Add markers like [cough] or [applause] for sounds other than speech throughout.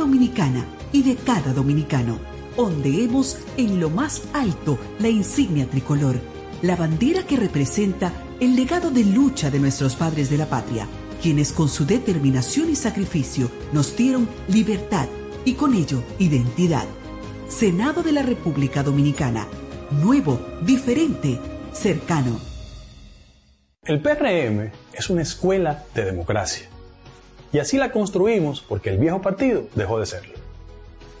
Dominicana y de cada dominicano. Ondeemos en lo más alto la insignia tricolor, la bandera que representa el legado de lucha de nuestros padres de la patria, quienes con su determinación y sacrificio nos dieron libertad y con ello identidad. Senado de la República Dominicana, nuevo, diferente, cercano. El PRM es una escuela de democracia. Y así la construimos porque el viejo partido dejó de serlo.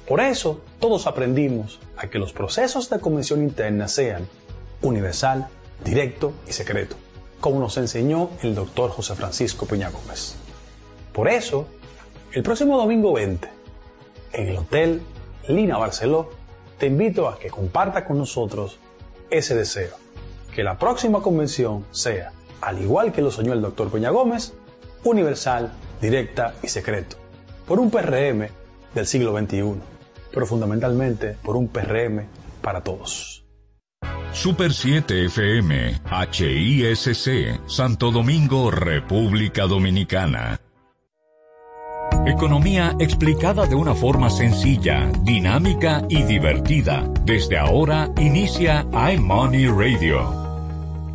Por eso, todos aprendimos a que los procesos de convención interna sean universal, directo y secreto, como nos enseñó el doctor José Francisco Peña Gómez. Por eso, el próximo domingo 20, en el Hotel Lina Barceló, te invito a que comparta con nosotros ese deseo, que la próxima convención sea, al igual que lo soñó el doctor Peña Gómez, universal, directa y secreto, por un PRM del siglo XXI, pero fundamentalmente por un PRM para todos. Super 7 FM, HISC, Santo Domingo, República Dominicana. Economía explicada de una forma sencilla, dinámica y divertida. Desde ahora inicia iMoney Radio.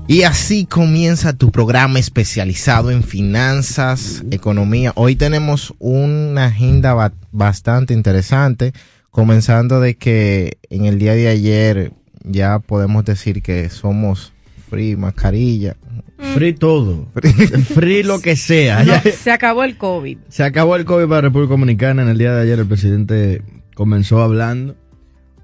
Y así comienza tu programa especializado en finanzas, economía. Hoy tenemos una agenda bastante interesante, comenzando de que en el día de ayer ya podemos decir que somos free mascarilla, Free todo. Free lo que sea. se acabó el COVID. Se acabó el COVID para República Dominicana. En el día de ayer el presidente comenzó hablando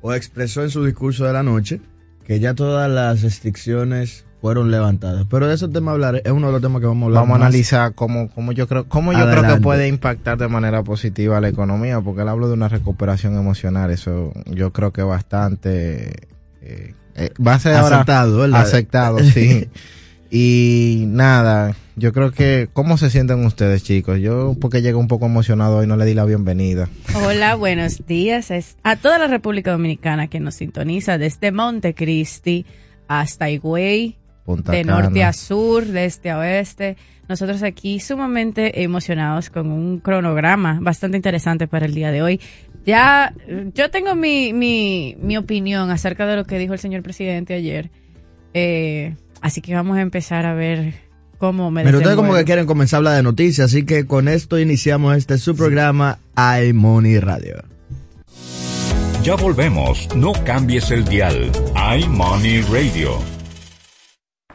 o expresó en su discurso de la noche que ya todas las restricciones fueron levantadas. Pero de ese tema hablar es uno de los temas que vamos a hablar. Vamos a analizar cómo, cómo yo creo cómo yo creo que puede impactar de manera positiva a la economía, porque él habló de una recuperación emocional. Eso yo creo que bastante eh, eh, va a ser aceptado, aceptado, sí. [laughs] Y nada, yo creo que, ¿cómo se sienten ustedes, chicos? Yo, porque llego un poco emocionado y no le di la bienvenida. Hola, buenos días a toda la República Dominicana que nos sintoniza desde Montecristi hasta Higüey, de norte a sur, de este a oeste. Nosotros aquí sumamente emocionados con un cronograma bastante interesante para el día de hoy. Ya, yo tengo mi, mi, mi opinión acerca de lo que dijo el señor presidente ayer. Eh, Así que vamos a empezar a ver cómo me Pero ustedes como que quieren comenzar a hablar de noticias, así que con esto iniciamos este su programa iMoney Radio. Ya volvemos, no cambies el dial. iMoney Radio.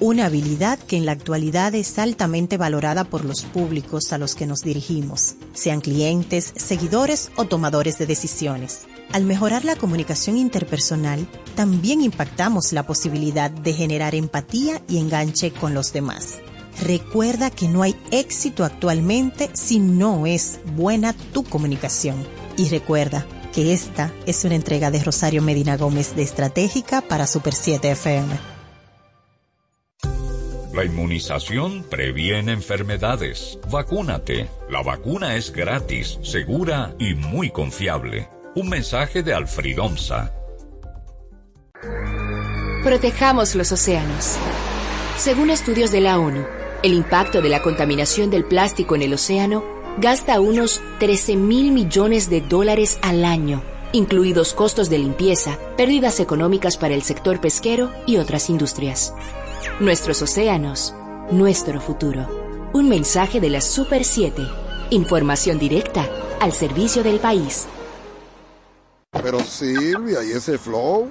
una habilidad que en la actualidad es altamente valorada por los públicos a los que nos dirigimos, sean clientes, seguidores o tomadores de decisiones. Al mejorar la comunicación interpersonal, también impactamos la posibilidad de generar empatía y enganche con los demás. Recuerda que no hay éxito actualmente si no es buena tu comunicación. Y recuerda que esta es una entrega de Rosario Medina Gómez de Estratégica para Super 7 FM. La inmunización previene enfermedades. Vacúnate. La vacuna es gratis, segura y muy confiable. Un mensaje de Alfred Omsa. Protejamos los océanos. Según estudios de la ONU, el impacto de la contaminación del plástico en el océano gasta unos 13 mil millones de dólares al año, incluidos costos de limpieza, pérdidas económicas para el sector pesquero y otras industrias. Nuestros océanos, nuestro futuro. Un mensaje de la Super 7. Información directa al servicio del país. Pero Silvia, ¿y ese flow?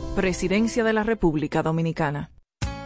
Presidencia de la República Dominicana.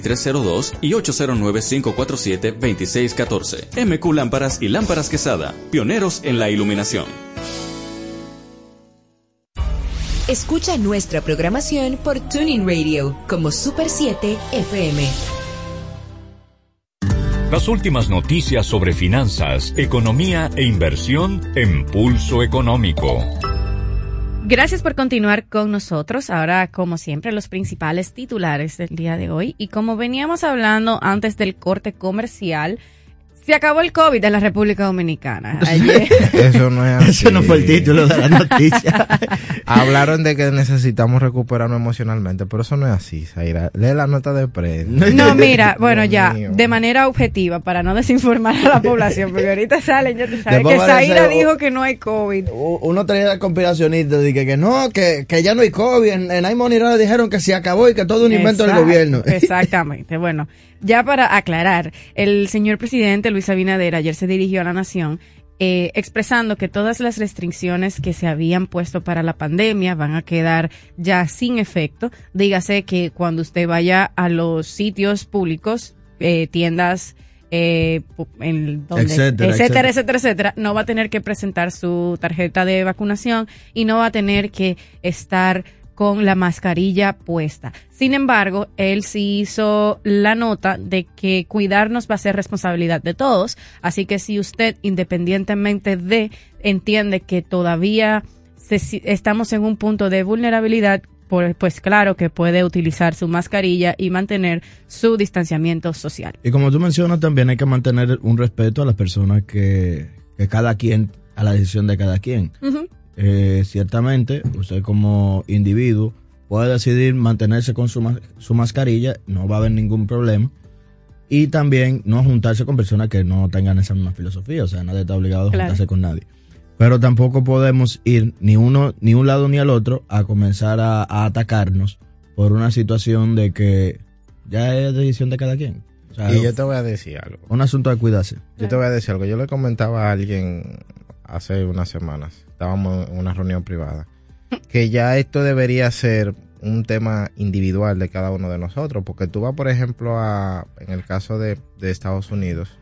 2302 y 809-547-2614. MQ Lámparas y Lámparas Quesada, pioneros en la iluminación. Escucha nuestra programación por Tuning Radio como Super 7 FM. Las últimas noticias sobre finanzas, economía e inversión en Pulso Económico. Gracias por continuar con nosotros. Ahora, como siempre, los principales titulares del día de hoy. Y como veníamos hablando antes del corte comercial, se acabó el COVID en la República Dominicana. [laughs] Eso no es así. Eso no fue el título de la noticia. [laughs] Hablaron de que necesitamos recuperarnos emocionalmente, pero eso no es así, Zaira. Lee la nota de prensa. No, [laughs] mira, bueno, ya, de manera objetiva, para no desinformar a la población, porque ahorita salen, ya te sabes, que Zaira dijo que no hay COVID. Uno traía conspiracionistas, de que, que no, que, que, ya no hay COVID. En, en le dijeron que se acabó y que todo un invento del gobierno. Exactamente, bueno. Ya para aclarar, el señor presidente Luis Abinader ayer se dirigió a la nación eh, expresando que todas las restricciones que se habían puesto para la pandemia van a quedar ya sin efecto. Dígase que cuando usted vaya a los sitios públicos, eh, tiendas, eh, en donde, etcétera, etcétera, etcétera, etcétera, no va a tener que presentar su tarjeta de vacunación y no va a tener que estar con la mascarilla puesta. Sin embargo, él sí hizo la nota de que cuidarnos va a ser responsabilidad de todos, así que si usted, independientemente de, entiende que todavía estamos en un punto de vulnerabilidad, pues claro que puede utilizar su mascarilla y mantener su distanciamiento social. Y como tú mencionas, también hay que mantener un respeto a las personas que, que cada quien, a la decisión de cada quien. Eh, ciertamente usted como individuo puede decidir mantenerse con su, su mascarilla, no va a haber ningún problema. Y también no juntarse con personas que no tengan esa misma filosofía, o sea, nadie está obligado a juntarse con nadie. Pero tampoco podemos ir ni uno, ni un lado ni al otro a comenzar a, atacarnos por una situación de que ya es decisión de cada quien. y yo te voy a decir algo. Un asunto de cuidarse. Yo te voy a decir algo. Yo le comentaba a alguien hace unas semanas estábamos en una reunión privada, que ya esto debería ser un tema individual de cada uno de nosotros, porque tú vas, por ejemplo, a, en el caso de, Estados Unidos,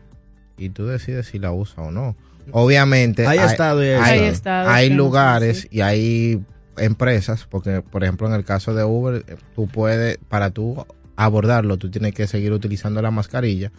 y tú decides si la usas o no. Obviamente, hay, hay, hay, lugares y hay empresas, porque, por ejemplo, en el caso de Uber, tú puedes, para tú abordarlo, tú tienes que seguir utilizando la mascarilla,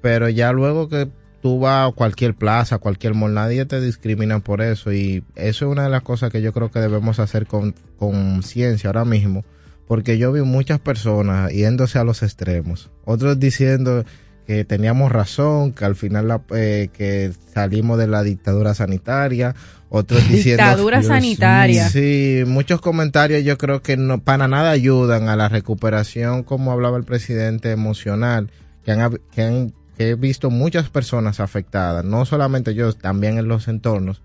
pero ya luego que tú vas a cualquier plaza, cualquier mall, nadie te discrimina por eso. Y eso es una de las cosas que yo creo que debemos hacer con conciencia ahora mismo, porque yo vi muchas personas yéndose a los extremos, otros diciendo que teníamos razón, que al final la, eh, que salimos de la dictadura sanitaria, otros [laughs] diciendo dictadura sanitaria. Sí, muchos comentarios yo creo que no para nada ayudan a la recuperación, como hablaba el presidente emocional, que han, que han he visto muchas personas afectadas, no solamente yo, también en los entornos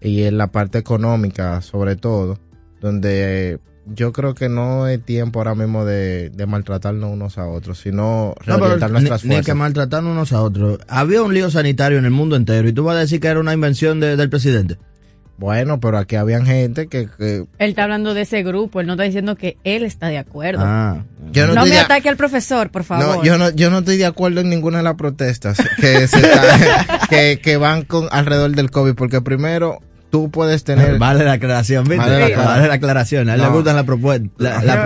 y en la parte económica sobre todo, donde yo creo que no es tiempo ahora mismo de, maltratarnos unos a otros, sino reorientar nuestras fuerzas. Ni que maltratarnos unos a otros. Había un lío sanitario en el mundo entero y tú vas a decir que era una invención del presidente. Bueno, pero aquí habían gente que, Él está hablando de ese grupo, él no está diciendo que él está de acuerdo. Ah. no, me ataque al profesor, por favor. No, yo no, yo no estoy de acuerdo en ninguna de las protestas que, [laughs] que, que, van con alrededor del COVID, porque primero tú puedes tener... Vale la aclaración, ¿viste? Vale, la, aclaración. A él le gustan la, propuesta.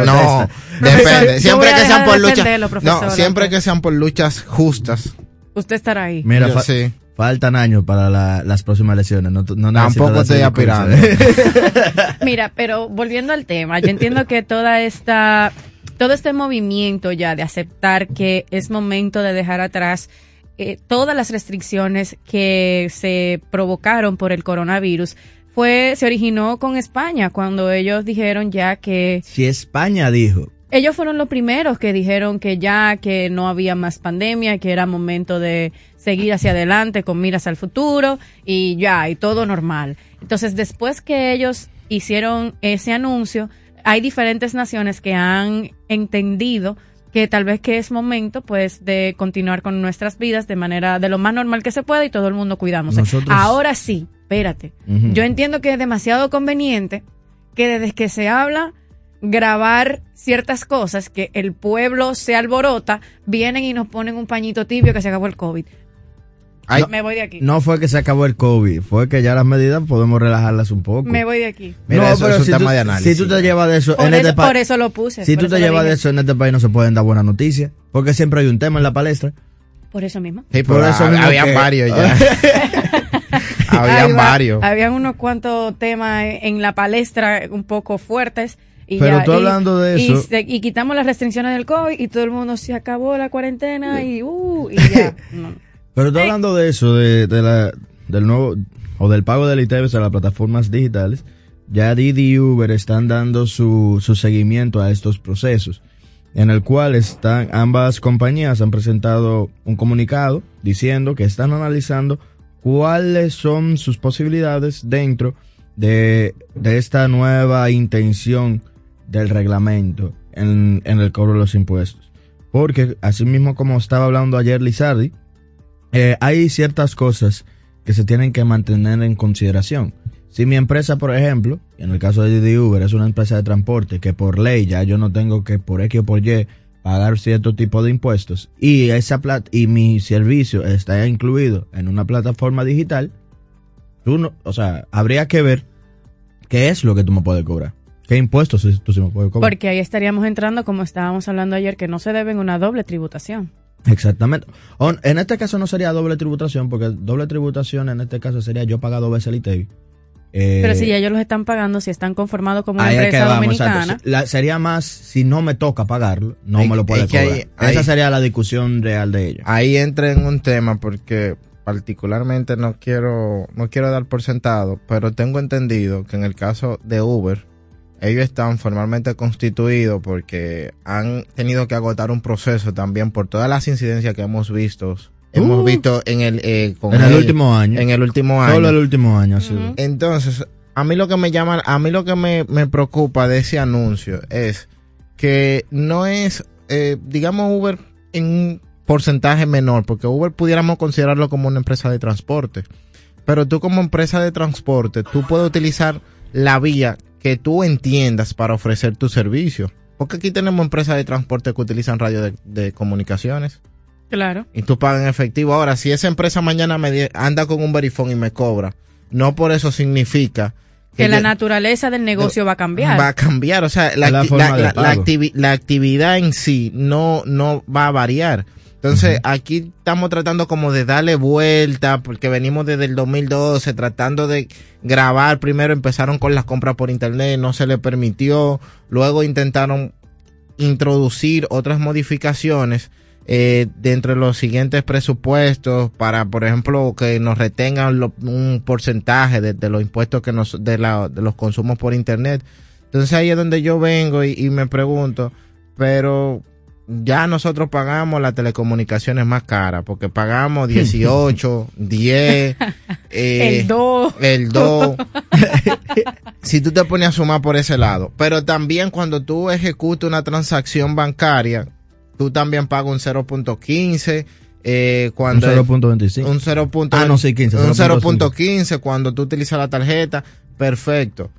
no, depende. Siempre que sean por luchas... No, siempre que sean por luchas justas. Usted estará ahí. Mira, sí. Faltan años para las próximas elecciones. No, Tampoco estoy aspirando. [laughs] Mira, pero volviendo al tema, yo entiendo que toda esta, todo este movimiento ya de aceptar que es momento de dejar atrás eh, todas las restricciones que se provocaron por el coronavirus fue, se originó con España cuando ellos dijeron ya que... Si España dijo. Ellos fueron los primeros que dijeron que ya, que no había más pandemia, que era momento de seguir hacia adelante con miras al futuro y ya, y todo normal. Entonces, después que ellos hicieron ese anuncio, hay diferentes naciones que han entendido que tal vez que es momento pues de continuar con nuestras vidas de manera de lo más normal que se pueda y todo el mundo cuidamos. Ahora sí, espérate. Yo entiendo que es demasiado conveniente que desde que se habla grabar ciertas cosas que el pueblo se alborota, vienen y nos ponen un pañito tibio que se acabó el COVID. No, me voy de aquí. No fue que se acabó el COVID, fue que ya las medidas podemos relajarlas un poco. Me voy de aquí. Mira, no, eso es un tema de análisis. Si tú te llevas de eso en este país. Por eso lo puse. Si tú te llevas de eso en este país no se pueden dar buenas noticias, porque siempre hay un tema en la palestra. Por eso mismo. Sí, por, eso mismo habían varios ya. [laughs] habían varios. Habían unos cuantos temas en la palestra un poco fuertes. Y Pero tú hablando de eso. Y, quitamos las restricciones del COVID y todo el mundo se acabó la cuarentena y, uh, y [laughs] ya. Pero tú hablando de eso, de, la, del nuevo, o del pago del ITEVES a las plataformas digitales, ya Didi y Uber están dando su, su seguimiento a estos procesos en el cual están ambas compañías han presentado un comunicado diciendo que están analizando cuáles son sus posibilidades dentro de, esta nueva intención del reglamento en, el cobro de los impuestos. Porque, así mismo como estaba hablando ayer Lizardi, eh, hay ciertas cosas que se tienen que mantener en consideración. Si mi empresa, por ejemplo, en el caso de Didi Uber, es una empresa de transporte que por ley ya yo no tengo que por X o por Y pagar cierto tipo de impuestos y esa plata y mi servicio está incluido en una plataforma digital, tú no, o sea, habría que ver qué es lo que tú me puedes cobrar. ¿Qué impuestos tú sí me puedes cobrar? Porque ahí estaríamos entrando, como estábamos hablando ayer, que no se deben una doble tributación. Exactamente. En este caso no sería doble tributación, porque doble tributación en este caso sería yo pagar dos veces el ITEVI pero si ya ellos los están pagando, si están conformados como una empresa dominicana. sería más, si no me toca pagarlo, no me lo puede cobrar. Esa sería la discusión real de ellos. Ahí entra en un tema porque particularmente no quiero, no quiero dar por sentado, pero tengo entendido que en el caso de Uber, ellos están formalmente constituidos porque han tenido que agotar un proceso también por todas las incidencias que hemos visto hemos uh. visto en el eh, en el, último año en el último año solo el último año sí. entonces a mí lo que me llama a mí lo que me, me preocupa de ese anuncio es que no es eh, digamos Uber en un porcentaje menor porque Uber pudiéramos considerarlo como una empresa de transporte pero tú como empresa de transporte tú puedes utilizar la vía que tú entiendas para ofrecer tu servicio porque aquí tenemos empresas de transporte que utilizan radio de comunicaciones Claro. Y tú pagas en efectivo. Ahora, si esa empresa mañana me anda con un verifón y me cobra, no por eso significa que, la naturaleza del negocio va a cambiar. Va a cambiar, o sea, la, la, actividad en sí no, no va a variar. Entonces, aquí estamos tratando como de darle vuelta, porque venimos desde el 2012 tratando de grabar. Primero empezaron con las compras por internet, no se le permitió. Luego intentaron introducir otras modificaciones eh, dentro de los siguientes presupuestos para, por ejemplo, que nos retengan un porcentaje de, los impuestos que nos, de, la, de los consumos por internet. Entonces ahí es donde yo vengo y, me pregunto, pero ya nosotros pagamos las telecomunicaciones más caras, porque pagamos 18, 10, [laughs] eh, el 2. El 2. [laughs] si tú te pones a sumar por ese lado. Pero también cuando tú ejecutas una transacción bancaria, tú también pagas un 0.15. Eh, cuando un 0.25. Un 0. Ah, no, sí, 15. Un 0.15 cuando tú utilizas la tarjeta. Perfecto.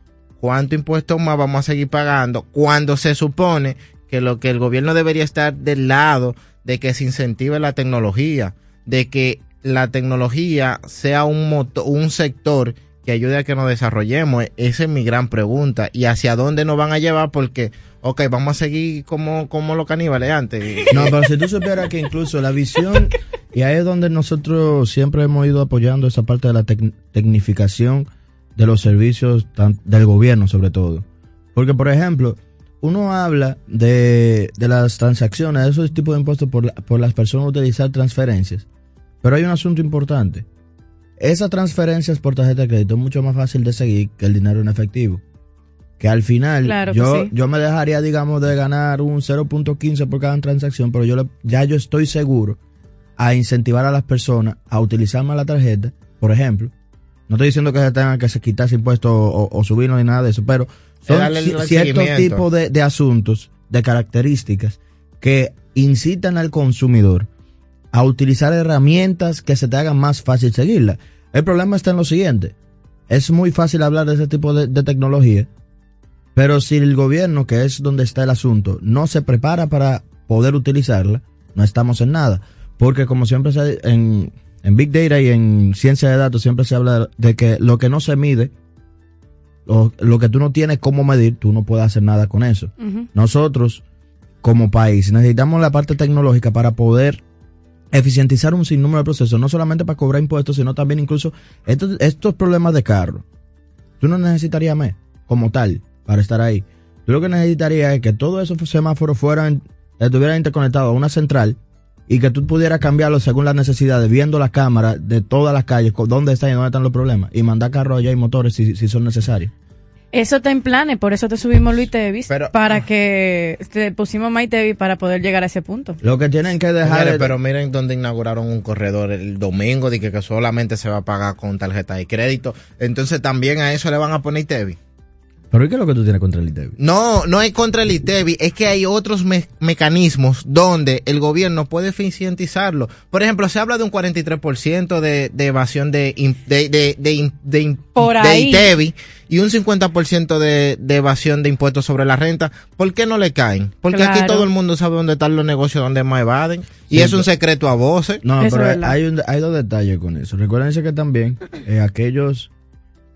¿Cuánto impuesto más vamos a seguir pagando cuando se supone que lo que el gobierno debería estar del lado de que se incentive la tecnología, de que la tecnología sea un, un sector que ayude a que nos desarrollemos? Esa es mi gran pregunta. ¿Y hacia dónde nos van a llevar? Porque ok, vamos a seguir como, como los caníbales antes. No, pero si tú supieras que incluso la visión, y ahí es donde nosotros siempre hemos ido apoyando esa parte de la tecnificación de los servicios del gobierno sobre todo. Porque, por ejemplo, uno habla de, de las transacciones, de esos tipos de impuestos por, por las personas utilizar transferencias. Pero hay un asunto importante. esas transferencias por tarjeta de crédito es mucho más fácil de seguir que el dinero en efectivo. Que al final yo, yo me dejaría, digamos, de ganar un 0.15 por cada transacción, pero yo ya yo estoy seguro a incentivar a las personas a utilizar más la tarjeta, por ejemplo. No estoy diciendo que se tengan que quitarse impuestos o, o, subirlo ni nada de eso, pero son ciertos tipos de, de asuntos, de características que incitan al consumidor a utilizar herramientas que se te hagan más fácil seguirla. El problema está en lo siguiente. Es muy fácil hablar de ese tipo de, tecnología, pero si el gobierno, que es donde está el asunto, no se prepara para poder utilizarla, no estamos en nada. Porque como siempre se, en, en Big Data y en ciencia de datos siempre se habla de que lo que no se mide, lo, lo que tú no tienes cómo medir, tú no puedes hacer nada con eso. Nosotros, como país, necesitamos la parte tecnológica para poder eficientizar un sinnúmero de procesos, no solamente para cobrar impuestos, sino también incluso estos, estos problemas de carro. Tú no necesitarías como tal, para estar ahí. Tú lo que necesitarías es que todos esos semáforos fueran, estuvieran interconectados a una central y que tú pudieras cambiarlo según las necesidades, viendo la cámara de todas las calles, dónde están y dónde están los problemas, y mandar carros allá y motores si, si son necesarios. Eso está en planes, por eso te subimos Luis Tevis, para ah. que te pusimos My Tevis para poder llegar a ese punto. Lo que tienen que dejar. pero miren donde inauguraron un corredor el domingo, de que, solamente se va a pagar con tarjeta de crédito. Entonces también a eso le van a poner Tevis. ¿Pero qué es lo que tú tienes contra el ITEVI? No, no es contra el ITEVI, es que hay otros mecanismos donde el gobierno puede eficientizarlo. Por ejemplo, se habla de un 43% de, de evasión de, de, de, de, de ITEVI y un 50% de, de evasión de impuestos sobre la renta. ¿Por qué no le caen? Porque aquí todo el mundo sabe dónde están los negocios donde más evaden. Y es un secreto a voces. No, pero hay, un, hay dos detalles con eso. Recuérdense que también eh, aquellos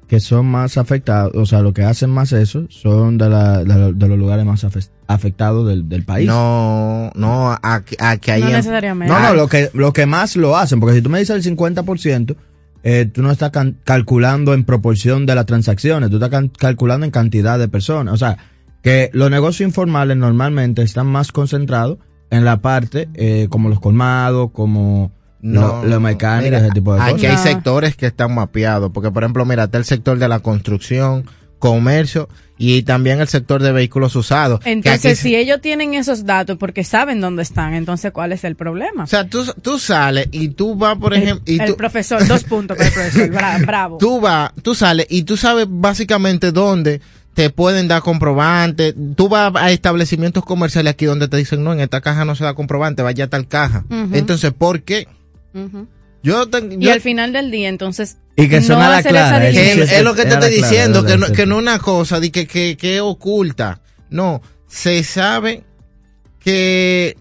que son más afectados, o sea, lo que hacen más eso son de, la, de, los lugares más afectados del, del, país. No, no, a, que hay... No necesariamente. No, no, lo que, lo que más lo hacen, porque si tú me dices el 50%, eh, tú no estás calculando en proporción de las transacciones, tú estás calculando en cantidad de personas. O sea, que los negocios informales normalmente están más concentrados en la parte eh, como los colmados, como no, lo, mecánico, ese tipo de cosas. Aquí hay sectores que están mapeados, porque por ejemplo, mira, está el sector de la construcción, comercio y también el sector de vehículos usados. Entonces, si ellos tienen esos datos porque saben dónde están, entonces ¿cuál es el problema? O sea, tú, tú sales y tú vas, por ejemplo... Y el profesor, dos puntos para el profesor, [laughs] bravo. Tú vas, tú sales y tú sabes básicamente dónde te pueden dar comprobante. Tú vas a establecimientos comerciales aquí donde te dicen, no, en esta caja no se da comprobante, vaya a tal caja. Entonces, ¿por qué? Yo, y al final del día, entonces, y que no hacer clara, es, lo que te estoy diciendo, que no, que no una cosa de que, que, que oculta. No, se sabe que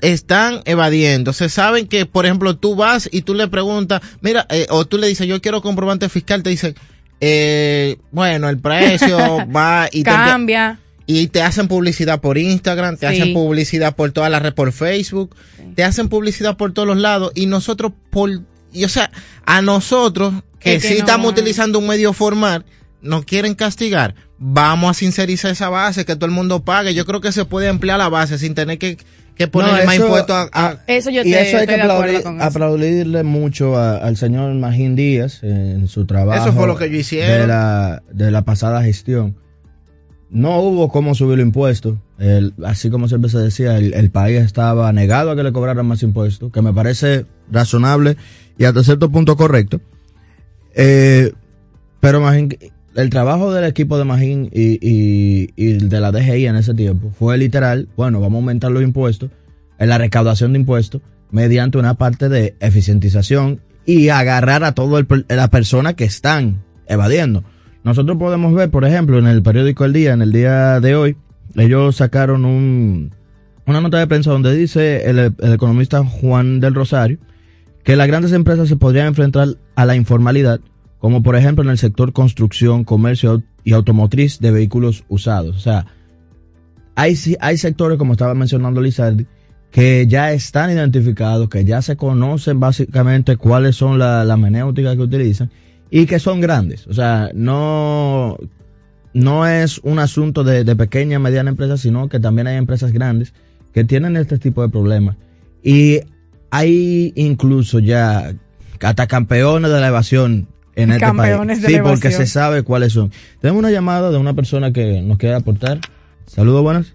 están evadiendo. Se saben que, por ejemplo, tú vas y tú le preguntas, mira, eh, o tú le dices, yo quiero comprobante fiscal, te dicen, eh, bueno, el precio [laughs] va y cambia y te hacen publicidad por Instagram, te hacen publicidad por todas las redes, por Facebook, te hacen publicidad por todos los lados y nosotros por, y, o sea, a nosotros que, sí estamos utilizando un medio formal, nos quieren castigar. Vamos a sincerizar esa base, que todo el mundo pague. Yo creo que se puede emplear la base sin tener que, que ponerle más impuestos a, Eso yo y eso hay que aplaudirle mucho al señor Magín Díaz en su trabajo. Eso fue lo que yo hicieron. De la, de la pasada gestión no hubo cómo subir los impuestos. así como siempre se decía, el, país estaba negado a que le cobraran más impuestos, que me parece razonable y hasta cierto punto correcto. Eh, pero el trabajo del equipo de Magín y, de la DGI en ese tiempo fue literal, bueno, vamos a aumentar los impuestos, en la recaudación de impuestos, mediante una parte de eficientización y agarrar a toda la persona que están evadiendo. Nosotros podemos ver, por ejemplo, en el periódico El Día, en el día de hoy, ellos sacaron un, una nota de prensa donde dice el, economista Juan del Rosario que las grandes empresas se podrían enfrentar a la informalidad, como por ejemplo en el sector construcción, comercio y automotriz de vehículos usados. O sea, hay, hay sectores, como estaba mencionando Lizardi, que ya están identificados, que ya se conocen básicamente cuáles son las la menéuticas que utilizan y que son grandes. O sea, no, no es un asunto de, de pequeña, mediana empresa, sino que también hay empresas grandes que tienen este tipo de problemas. Y hay incluso ya hasta campeones de la evasión en este país. sí, porque se sabe cuáles son. Tenemos una llamada de una persona que nos quiere aportar. Saludos, buenas.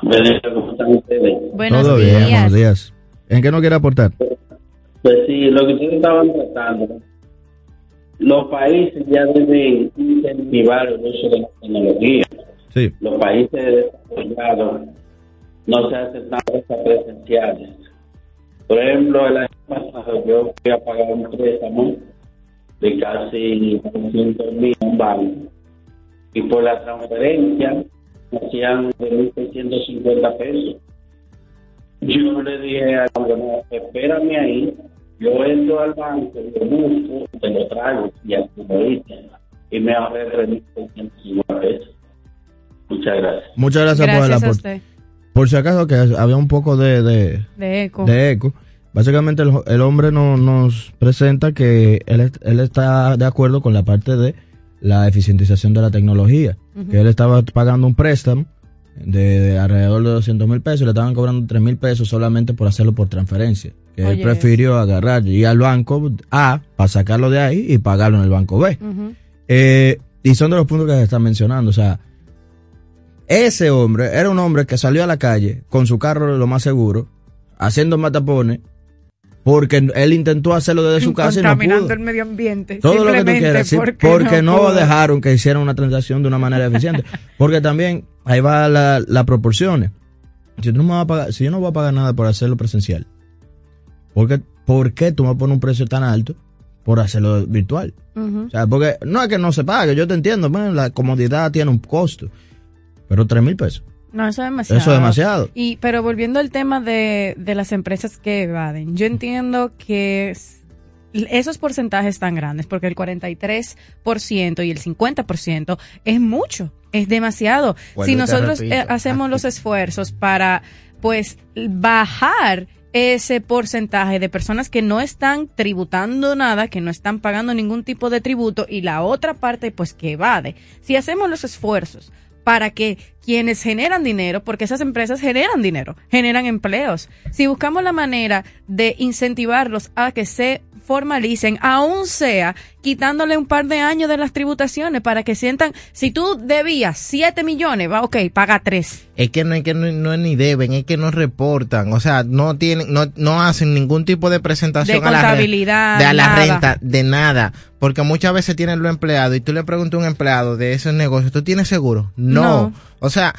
¿cómo están ustedes? Buenos Todo días. bien, buenos días. ¿En qué nos quiere aportar? Pues sí, lo que ustedes estaban tratando. Los países ya deben incentivar el uso de la tecnología. Sí. Los países desarrollados no se hacen nada presenciales. Por ejemplo, el año pasado yo fui a pagar un préstamo de casi 200 mil en un banco y por la transferencia hacían de 1.650 pesos. Yo le dije a la espérame ahí, yo entro al banco, lo busco, te lo traigo y lo hice. Y me ahorré 3.650 pesos. Muchas gracias. Muchas gracias, por el aporte. usted. Por si acaso que había un poco de, de, De eco. de eco. Básicamente el, el hombre no, nos presenta que él, él está de acuerdo con la parte de la eficientización de la tecnología. Que él estaba pagando un préstamo de, de alrededor de 200 mil pesos y le estaban cobrando 3 mil pesos solamente por hacerlo por transferencia. Él Oye, prefirió agarrar y ir al banco A para sacarlo de ahí y pagarlo en el banco B. Eh, y son de los puntos que se están mencionando. O sea, ese hombre era un hombre que salió a la calle con su carro lo más seguro, haciendo matapones, porque él intentó hacerlo desde su casa y no Contaminando pudo. el medio ambiente. Todo lo que tú quieras, porque, porque, no, pudo. dejaron que hicieran una transacción de una manera eficiente. [laughs] porque también ahí va la, la proporciones. Si, tú no me vas a pagar, si yo no voy a pagar nada por hacerlo presencial, ¿por qué, ¿por qué tú me pones un precio tan alto por hacerlo virtual? O sea, porque no es que no se pague, yo te entiendo, bueno, la comodidad tiene un costo, pero tres mil pesos. No, eso es demasiado. Eso es demasiado. Y, pero volviendo al tema de, de las empresas que evaden, yo entiendo que es- esos porcentajes tan grandes, porque el 43% y el 50% es mucho, es demasiado. Si nosotros repito. eh, hacemos los [laughs] esfuerzos para, pues, bajar ese porcentaje de personas que no están tributando nada, que no están pagando ningún tipo de tributo y la otra parte pues que evade. Si hacemos los esfuerzos para que quienes generan dinero, porque esas empresas generan dinero, generan empleos. Si buscamos la manera de incentivarlos a que se formalicen, aún sea quitándole un par de años de las tributaciones para que sientan, si tú debías 7 millones, va, ok, paga 3. Es que no es que no, no ni deben, es que no reportan, o sea, no tienen, no, no hacen ningún tipo de presentación De a la, re- contabilidad, de a la renta, de nada, porque muchas veces tienen los empleados y tú le preguntas a un empleado de esos negocios, ¿tú tienes seguro? No, No. o sea,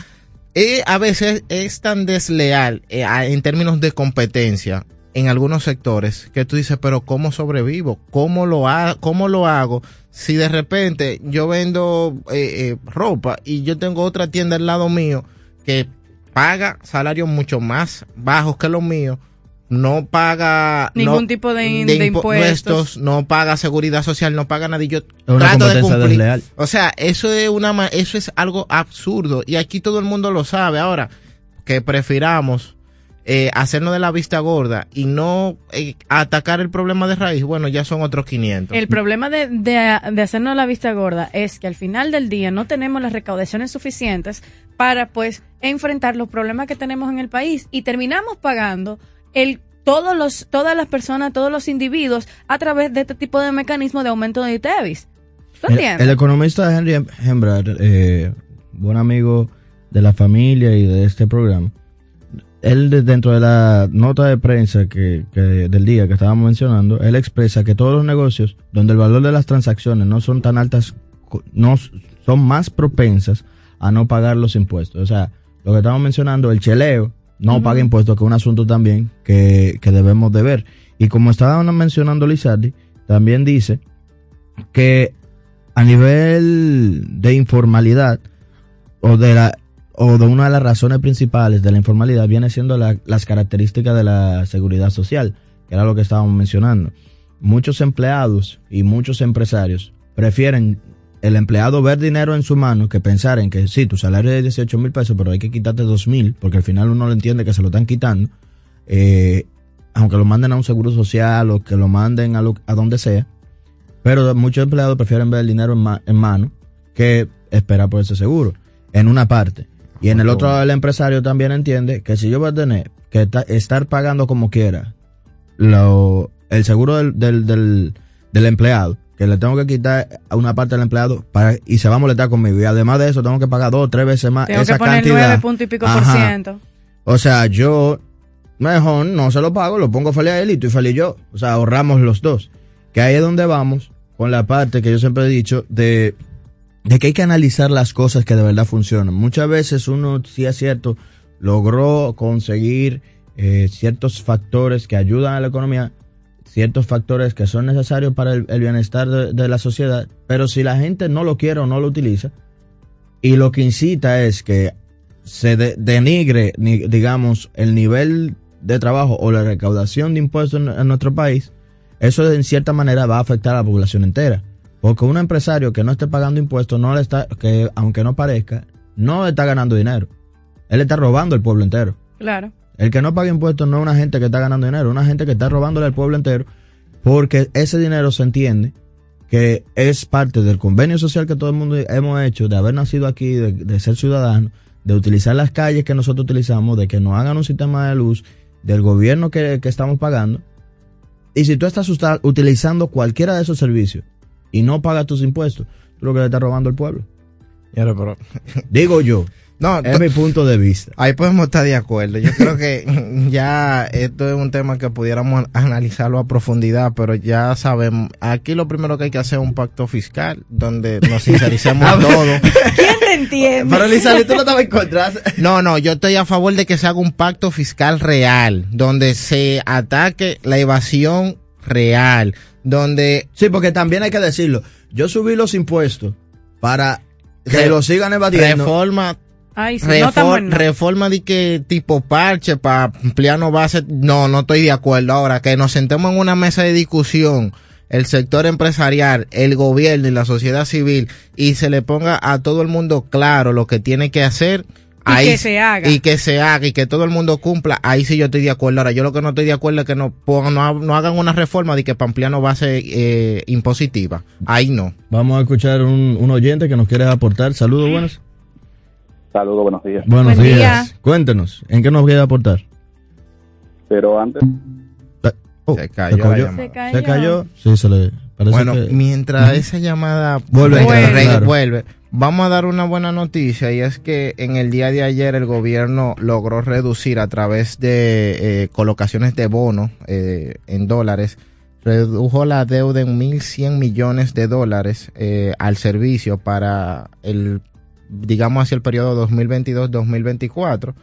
eh, a veces es tan desleal eh, en términos de competencia en algunos sectores que tú dices, pero ¿cómo sobrevivo? ¿Cómo lo, ha- cómo lo hago? Si de repente yo vendo eh, eh, ropa y yo tengo otra tienda al lado mío que paga salarios mucho más bajos que los míos, no paga Ningún no- tipo de in- de impuestos. no paga seguridad social, no paga nada y yo una trato de cumplir. desleal. O sea, eso es una eso es algo absurdo y aquí todo el mundo lo sabe. Ahora que prefiramos eh, hacernos de la vista gorda y no eh, atacar el problema de raíz, bueno, ya son otros 500. El problema de, de, de hacernos la vista gorda es que al final del día no tenemos las recaudaciones suficientes para pues enfrentar los problemas que tenemos en el país y terminamos pagando el todos los todas las personas, todos los individuos a través de este tipo de mecanismo de aumento de ITEVIS. ¿Tú El, el economista Henry Hembrard, eh, buen amigo de la familia y de este programa, él de- dentro de la nota de prensa que, que del día que estábamos mencionando, él expresa que todos los negocios donde el valor de las transacciones no son tan altas, no son más propensas a no pagar los impuestos. O sea, lo que estamos mencionando, el cheleo no paga impuestos, que es un asunto también que, que debemos de ver. Y como estaba mencionando Lizardi, también dice que a nivel de informalidad o de la o de una de las razones principales de la informalidad viene siendo la- las características de la seguridad social, que era lo que estábamos mencionando. Muchos empleados y muchos empresarios prefieren el empleado ver dinero en su mano que pensar en que sí, tu salario es de 18 mil pesos, pero hay que quitarte 2 mil, porque al final uno lo entiende que se lo están quitando, eh, aunque lo manden a un seguro social o que lo manden a donde sea, pero muchos empleados prefieren ver el dinero en, ma- en mano que esperar por ese seguro, en una parte. Y en el otro, el empresario también entiende que si yo voy a tener que ta- estar pagando como quiera lo- el seguro del, del, del, del empleado, que le tengo que quitar a una parte del empleado para, y se va a molestar conmigo. Y además de eso, tengo que pagar dos o tres veces más tengo esa que poner cantidad. nueve punto y pico por ciento. O sea, yo mejor no se lo pago, lo pongo feliz a él y tú y feliz yo. O sea, ahorramos los dos. Que ahí es donde vamos con la parte que yo siempre he dicho de, de que hay que analizar las cosas que de verdad funcionan. Muchas veces uno, sí es cierto, logró conseguir eh, ciertos factores que ayudan a la economía, ciertos factores que son necesarios para el, bienestar de, de, la sociedad, pero si la gente no lo quiere o no lo utiliza, y lo que incita es que se de, denigre, ni, digamos, el nivel de trabajo o la recaudación de impuestos en, en, nuestro país, eso en cierta manera va a afectar a la población entera. Porque un empresario que no esté pagando impuestos, no le está, que aunque no parezca, no está ganando dinero. Él está robando el pueblo entero. Claro. El que no paga impuestos no es una gente que está ganando dinero, es una gente que está robándole al pueblo entero, porque ese dinero se entiende que es parte del convenio social que todo el mundo hemos hecho, de haber nacido aquí, de, de ser ciudadano, de utilizar las calles que nosotros utilizamos, de que nos hagan un sistema de luz, del gobierno que, que estamos pagando. Y si tú estás utilizando cualquiera de esos servicios y no pagas tus impuestos, tú lo que le estás robando al pueblo. Pero, pero, [laughs] Digo yo. [laughs] No, es mi punto de vista. Ahí podemos estar de acuerdo. Yo creo que [laughs] ya esto es un tema que pudiéramos analizarlo a profundidad, pero ya sabemos, aquí lo primero que hay que hacer es un pacto fiscal donde nos sincericemos todo. ¿Quién te entiende? Pero Lizardi, tú no estabas en contra. No, no, yo estoy a favor de que se haga un pacto fiscal real, donde se ataque la evasión real, donde... Sí, porque también hay que decirlo. Yo subí los impuestos para que lo sigan evadiendo. Reforma Ay, sí, reforma, no reforma de que tipo parche para ampliarnos base, no, no estoy de acuerdo. Ahora, que nos sentemos en una mesa de discusión, el sector empresarial, el gobierno y la sociedad civil, y se le ponga a todo el mundo claro lo que tiene que hacer. Y que se haga. Y que se haga y que todo el mundo cumpla. Ahí sí yo estoy de acuerdo. Ahora, yo lo que no estoy de acuerdo es que no, pongan, no, no hagan una reforma de que para ampliarnos base eh, impositiva. Ahí no. Vamos a escuchar un, un oyente que nos quiere aportar. Saludos, buenos. Saludos, buenos días. Buenos Buen días. día. Cuéntenos, ¿en qué nos quiere aportar? Pero antes, Oh, Se cayó la llamada. Se cayó. ¿Se cayó? Sí, se le parece Bueno, que- mientras esa llamada Vuelve, claro. vuelve, vamos a dar una buena noticia y es que en el día de ayer el gobierno logró reducir a través de eh, colocaciones de bonos eh, en dólares, redujo la deuda en 1.100 millones de dólares eh, al servicio para el, digamos, hacia el periodo 2022-2024.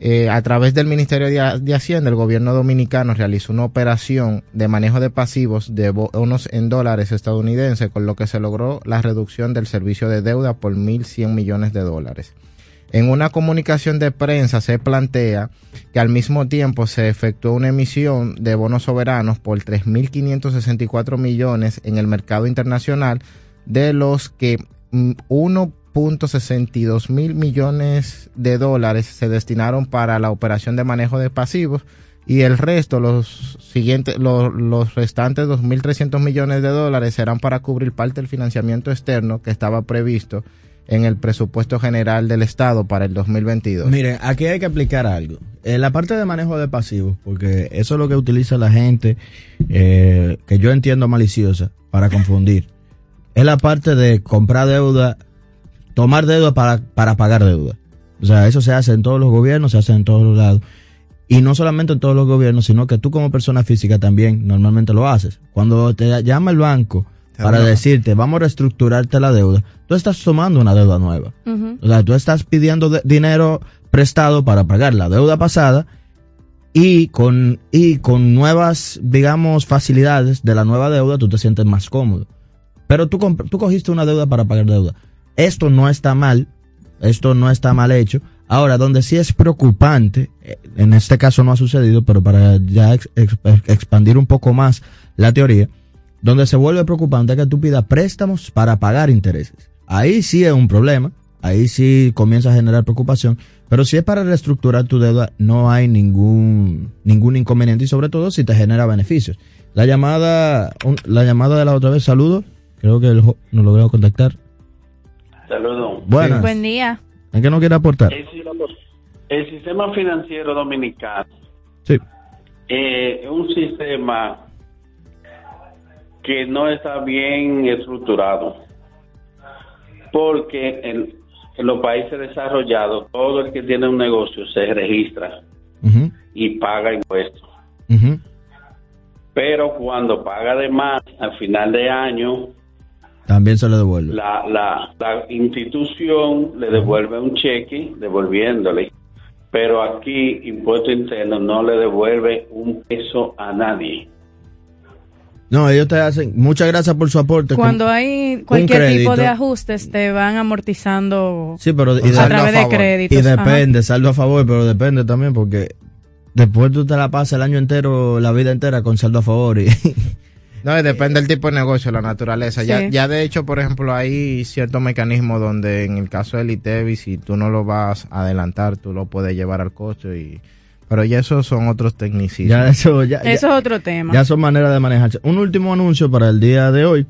Eh, a través del Ministerio de, Hacienda, el gobierno dominicano realizó una operación de manejo de pasivos de bonos en dólares estadounidenses, con lo que se logró la reducción del servicio de deuda por 1.100 millones de dólares. En una comunicación de prensa se plantea que al mismo tiempo se efectuó una emisión de bonos soberanos por 3.564 millones en el mercado internacional, de los que 1 .62 mil millones de dólares se destinaron para la operación de manejo de pasivos y el resto, los siguientes, los, los restantes 2.300 millones de dólares serán para cubrir parte del financiamiento externo que estaba previsto en el presupuesto general del Estado para el 2022. Miren, aquí hay que aplicar algo. En la parte de manejo de pasivos, porque eso es lo que utiliza la gente, eh, que yo entiendo maliciosa, para confundir. Es la parte de comprar deuda tomar deuda para, para pagar deuda. O sea, eso se hace en todos los gobiernos, se hace en todos los lados. Y no solamente en todos los gobiernos, sino que tú como persona física también normalmente lo haces. Cuando te llama el banco para decirte, vamos a reestructurarte la deuda, tú estás tomando una deuda nueva. Uh -huh. O sea, tú estás pidiendo de dinero prestado para pagar la deuda pasada y con, y con nuevas, digamos, facilidades de la nueva deuda, tú te sientes más cómodo. Pero tú, tú cogiste una deuda para pagar deuda. Esto no está mal, esto no está mal hecho. Ahora, donde sí es preocupante, en este caso no ha sucedido, pero para ya ex, ex, expandir un poco más la teoría, donde se vuelve preocupante es que tú pidas préstamos para pagar intereses. Ahí sí es un problema, ahí sí comienza a generar preocupación, pero si es para reestructurar tu deuda, no hay ningún, ningún inconveniente y sobre todo si te genera beneficios. La llamada, la llamada de la otra vez, saludos, creo que nos logró contactar. Saludos. Buenas. Buen día. ¿En qué no quiere aportar? El, el, sistema financiero dominicano sí. eh, es un sistema que no está bien estructurado. Porque en, los países desarrollados, todo el que tiene un negocio se registra y paga impuestos. Pero cuando paga de más al final de año, también se le devuelve. La, la, la institución le devuelve un cheque devolviéndole. Pero aquí, impuesto interno no le devuelve un peso a nadie. No, ellos te hacen. Muchas gracias por su aporte. Cuando hay cualquier tipo de ajustes, te van amortizando sí, pero, a través de créditos. Y depende, saldo a favor, pero depende también porque después tú te la pasas el año entero, la vida entera con saldo a favor. Y [laughs] no, depende del tipo de negocio, la naturaleza. Ya, ya de hecho, por ejemplo, hay ciertos mecanismos donde en el caso del ITEVI, si tú no lo vas a adelantar, tú lo puedes llevar al costo y pero ya esos son otros tecnicismos. eso, es otro tema. Ya son maneras de manejarse. Un último anuncio para el día de hoy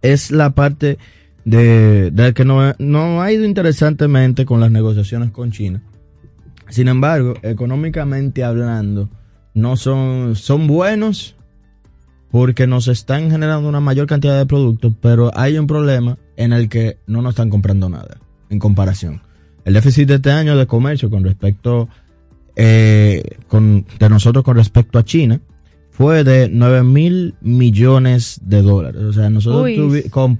es la parte de, de que no, no ha ido interesantemente con las negociaciones con China. Sin embargo, económicamente hablando, no son, son buenos porque nos están generando una mayor cantidad de productos, pero hay un problema en el que no nos están comprando nada en comparación. El déficit de este año de comercio con respecto eh, con, de nosotros con respecto a China fue de 9 mil millones de dólares. O sea, nosotros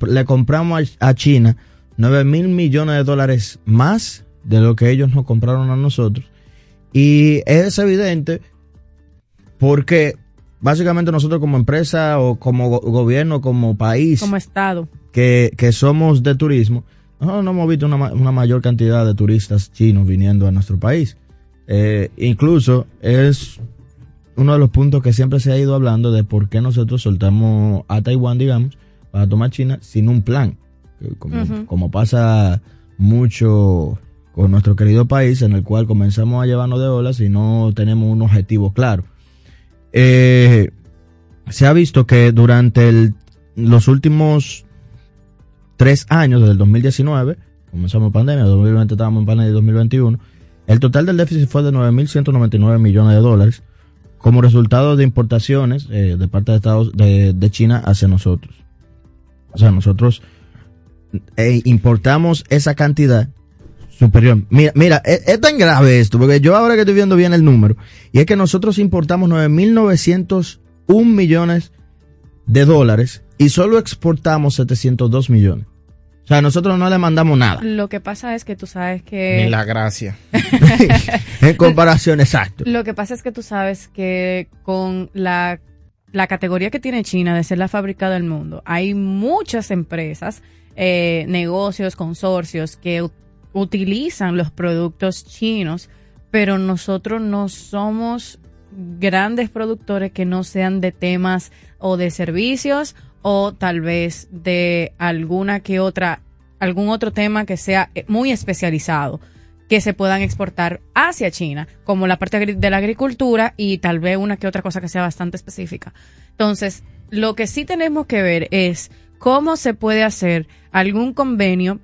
le compramos a, China 9 mil millones de dólares más de lo que ellos nos compraron a nosotros. Y es evidente porque básicamente nosotros como empresa o como gobierno, como país, como Estado, que, que somos de turismo, no, no hemos visto una, una mayor cantidad de turistas chinos viniendo a nuestro país. Eh, incluso es uno de los puntos que siempre se ha ido hablando de por qué nosotros soltamos a Taiwán, digamos, para tomar China sin un plan. Como, pasa mucho con nuestro querido país, en el cual comenzamos a llevarnos de olas y no tenemos un objetivo claro. Eh, se ha visto que durante los últimos tres años, desde el 2019, comenzamos pandemia, 2020 estábamos en pandemia y 2021, el total del déficit fue de 9.199 millones de dólares como resultado de importaciones eh, de parte de Estados de, China hacia nosotros. O sea, nosotros eh, importamos esa cantidad superior. Mira, mira, es, es, tan grave esto, porque yo ahora que estoy viendo bien el número, y es que nosotros importamos 9.901 millones de dólares y solo exportamos 702 millones. O sea, nosotros no le mandamos nada. Lo que pasa es que tú sabes que... Ni la gracia. [laughs] en comparación, exacto. Lo que pasa es que tú sabes que con la, la categoría que tiene China de ser la fábrica del mundo, hay muchas empresas, eh, negocios, consorcios que utilizan los productos chinos, pero nosotros no somos grandes productores que no sean de temas o de servicios o tal vez de alguna que otra, algún otro tema que sea muy especializado que se puedan exportar hacia China, como la parte de la agricultura y tal vez una que otra cosa que sea bastante específica. Entonces, lo que sí tenemos que ver es cómo se puede hacer algún convenio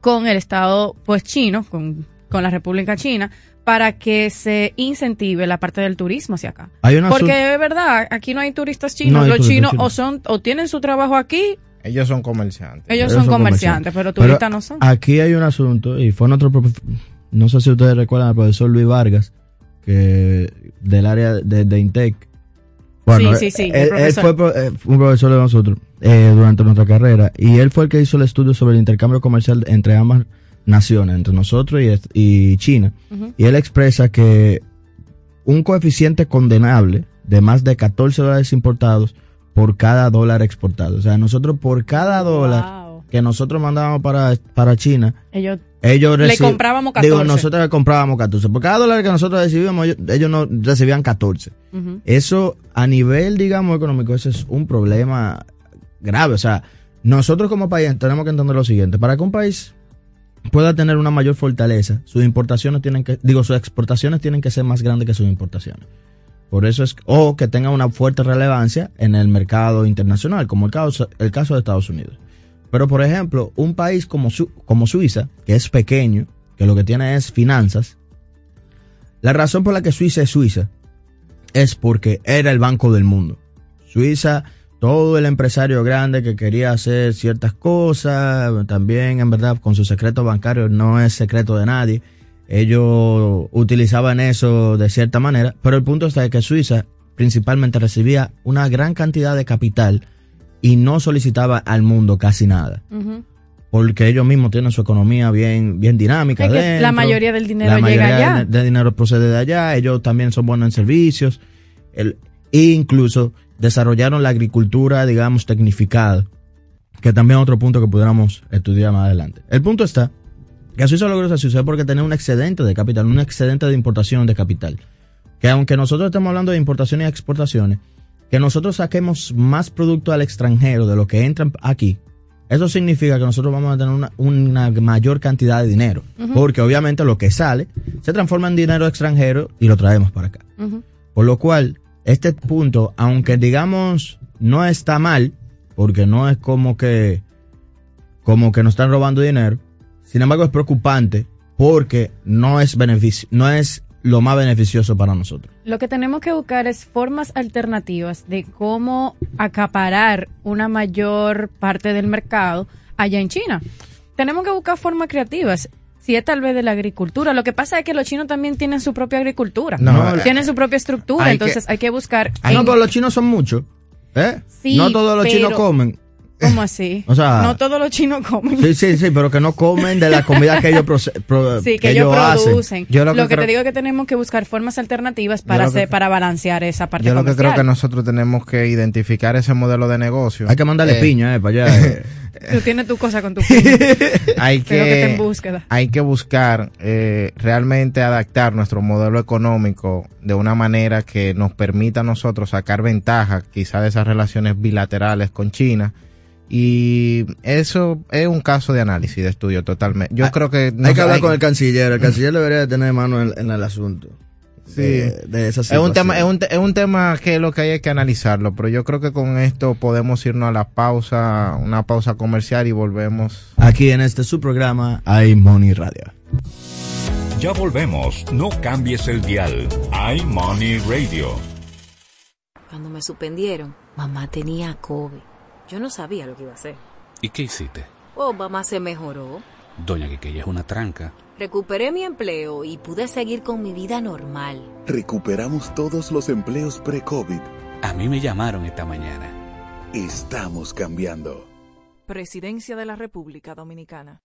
con el Estado pues chino, con, con la República China, para que se incentive la parte del turismo hacia acá. Porque de verdad, aquí no hay turistas chinos. Los chinos o son o tienen su trabajo aquí. Ellos son comerciantes. Ellos, son, comerciantes, pero turistas no son. Aquí hay un asunto, y fue nuestro no sé si ustedes recuerdan al profesor Luis Vargas, que del área de, Intec. Bueno, sí, sí, sí, él, fue eh, un profesor de nosotros eh, durante nuestra carrera y él fue el que hizo el estudio sobre el intercambio comercial entre ambas naciones, entre nosotros y, China. Y él expresa que un coeficiente condenable de más de 14 dólares importados por cada dólar exportado. O sea, nosotros por cada dólar que nosotros mandábamos para, para China, ellos, ellos le comprábamos 14. Digo, nosotros le comprábamos 14. Por cada dólar que nosotros recibíamos, ellos, no recibían 14. Eso, a nivel, digamos, económico, ese es un problema grave. O sea, nosotros como país tenemos que entender lo siguiente. Para que un país pueda tener una mayor fortaleza, sus importaciones tienen que, digo, sus exportaciones tienen que ser más grandes que sus importaciones. Por eso es, o que tenga una fuerte relevancia en el mercado internacional, como el caso, el caso de Estados Unidos. Pero, por ejemplo, un país como, como Suiza, que es pequeño, que lo que tiene es finanzas, la razón por la que Suiza es Suiza es porque era el banco del mundo. Suiza todo el empresario grande que quería hacer ciertas cosas, también en verdad con su secreto bancario no es secreto de nadie, ellos utilizaban eso de cierta manera, pero el punto está de que Suiza principalmente recibía una gran cantidad de capital y no solicitaba al mundo casi nada. Porque ellos mismos tienen su economía bien, bien dinámica. la mayoría del dinero la llega allá. Del, dinero procede de allá. Ellos también son buenos en servicios. El, incluso desarrollaron la agricultura, digamos, tecnificada. Que también es otro punto que pudiéramos estudiar más adelante. El punto está que Suiza logró esa porque tenía un excedente de capital, un excedente de importación de capital. Que aunque nosotros estemos hablando de importaciones y exportaciones, que nosotros saquemos más producto al extranjero de lo que entra aquí, eso significa que nosotros vamos a tener una, mayor cantidad de dinero. Porque obviamente lo que sale se transforma en dinero extranjero y lo traemos para acá. Por lo cual, este punto, aunque digamos no está mal, porque no es como que, como que nos están robando dinero, sin embargo, es preocupante porque no es beneficio, no es lo más beneficioso para nosotros. Lo que tenemos que buscar es formas alternativas de cómo acaparar una mayor parte del mercado allá en China. Tenemos que buscar formas creativas. Si es tal vez de la agricultura. Lo que pasa es que los chinos también tienen su propia agricultura. No, tienen su propia estructura. entonces hay que buscar. no, pero los chinos son muchos. ¿eh? no todos los chinos comen. ¿Cómo así? [laughs] O sea, no todos los chinos comen. Sí, sí, sí, pero que no comen de la comida que ellos, [laughs] sí, que, ellos, producen. lo que, te digo es que tenemos que buscar formas alternativas para hacer, para balancear esa parte Yo lo que creo que nosotros tenemos que identificar ese modelo de negocio. Hay que mandarle eh, piña, eh, para allá. Eh. [laughs] Tú tienes tu cosa con tu piña. hay que, hay que buscar eh, realmente adaptar nuestro modelo económico de una manera que nos permita a nosotros sacar ventaja quizá de esas relaciones bilaterales con China y eso es un caso de análisis, de estudio totalmente. Yo ah, creo que... hay que hablar con el canciller. El canciller debería tener mano en, el asunto. Sí. De, esa es un tema, es un, es un tema que lo que hay que analizarlo, pero yo creo que con esto podemos irnos a la pausa, una pausa comercial y volvemos. Aquí en este su programa hay Money Radio. Ya volvemos, no cambies el dial. Hay Money Radio. Cuando me suspendieron, mamá tenía COVID yo no sabía lo que iba a hacer. ¿Y qué hiciste? Oh, mamá se mejoró. Doña ella es una tranca. Recuperé mi empleo y pude seguir con mi vida normal. Recuperamos todos los empleos pre-COVID. A mí me llamaron esta mañana. Estamos cambiando. Presidencia de la República Dominicana.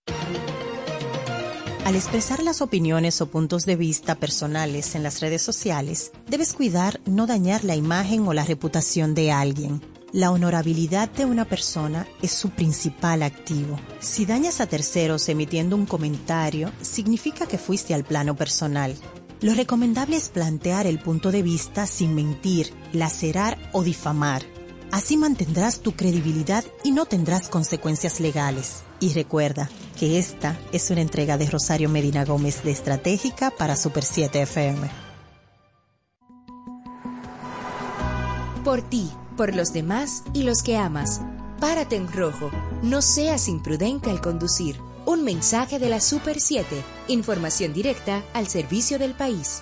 Al expresar las opiniones o puntos de vista personales en las redes sociales, debes cuidar no dañar la imagen o la reputación de alguien. La honorabilidad de una persona es su principal activo. Si dañas a terceros emitiendo un comentario, significa que fuiste al plano personal. Lo recomendable es plantear el punto de vista sin mentir, lacerar o difamar. Así mantendrás tu credibilidad y no tendrás consecuencias legales. Y recuerda que esta es una entrega de Rosario Medina Gómez de Estratégica para Super 7 FM. Por ti por los demás y los que amas. Párate en rojo. No seas imprudente al conducir. Un mensaje de la Super 7. Información directa al servicio del país.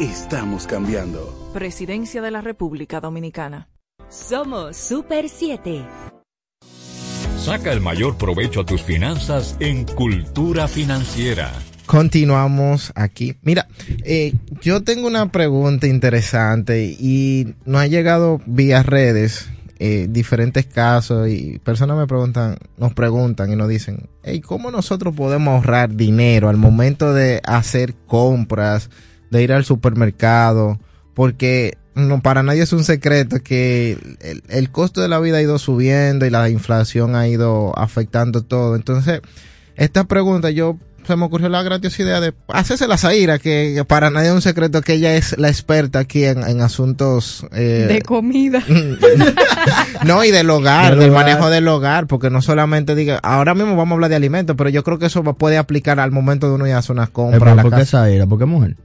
Estamos cambiando. Presidencia de la República Dominicana. Somos Super 7. Saca el mayor provecho a tus finanzas en Cultura Financiera. Continuamos aquí. Mira, eh, yo tengo una pregunta interesante y nos ha llegado vía redes eh, diferentes casos y personas me preguntan, nos preguntan y nos dicen, hey, ¿cómo nosotros podemos ahorrar dinero al momento de hacer compras, de ir al supermercado? porque no, para nadie es un secreto que el, costo de la vida ha ido subiendo y la inflación ha ido afectando todo. Entonces, esta pregunta yo se me ocurrió la graciosa idea de hacerse la Zaira, que para nadie es un secreto que ella es la experta aquí en, asuntos... Eh, de comida. [laughs] no, y del hogar, del, manejo del hogar, porque no solamente diga, ahora mismo vamos a hablar de alimentos, pero yo creo que eso puede aplicar al momento de uno ir a hacer unas compras. ¿Por qué Zaira? ¿Por qué mujer?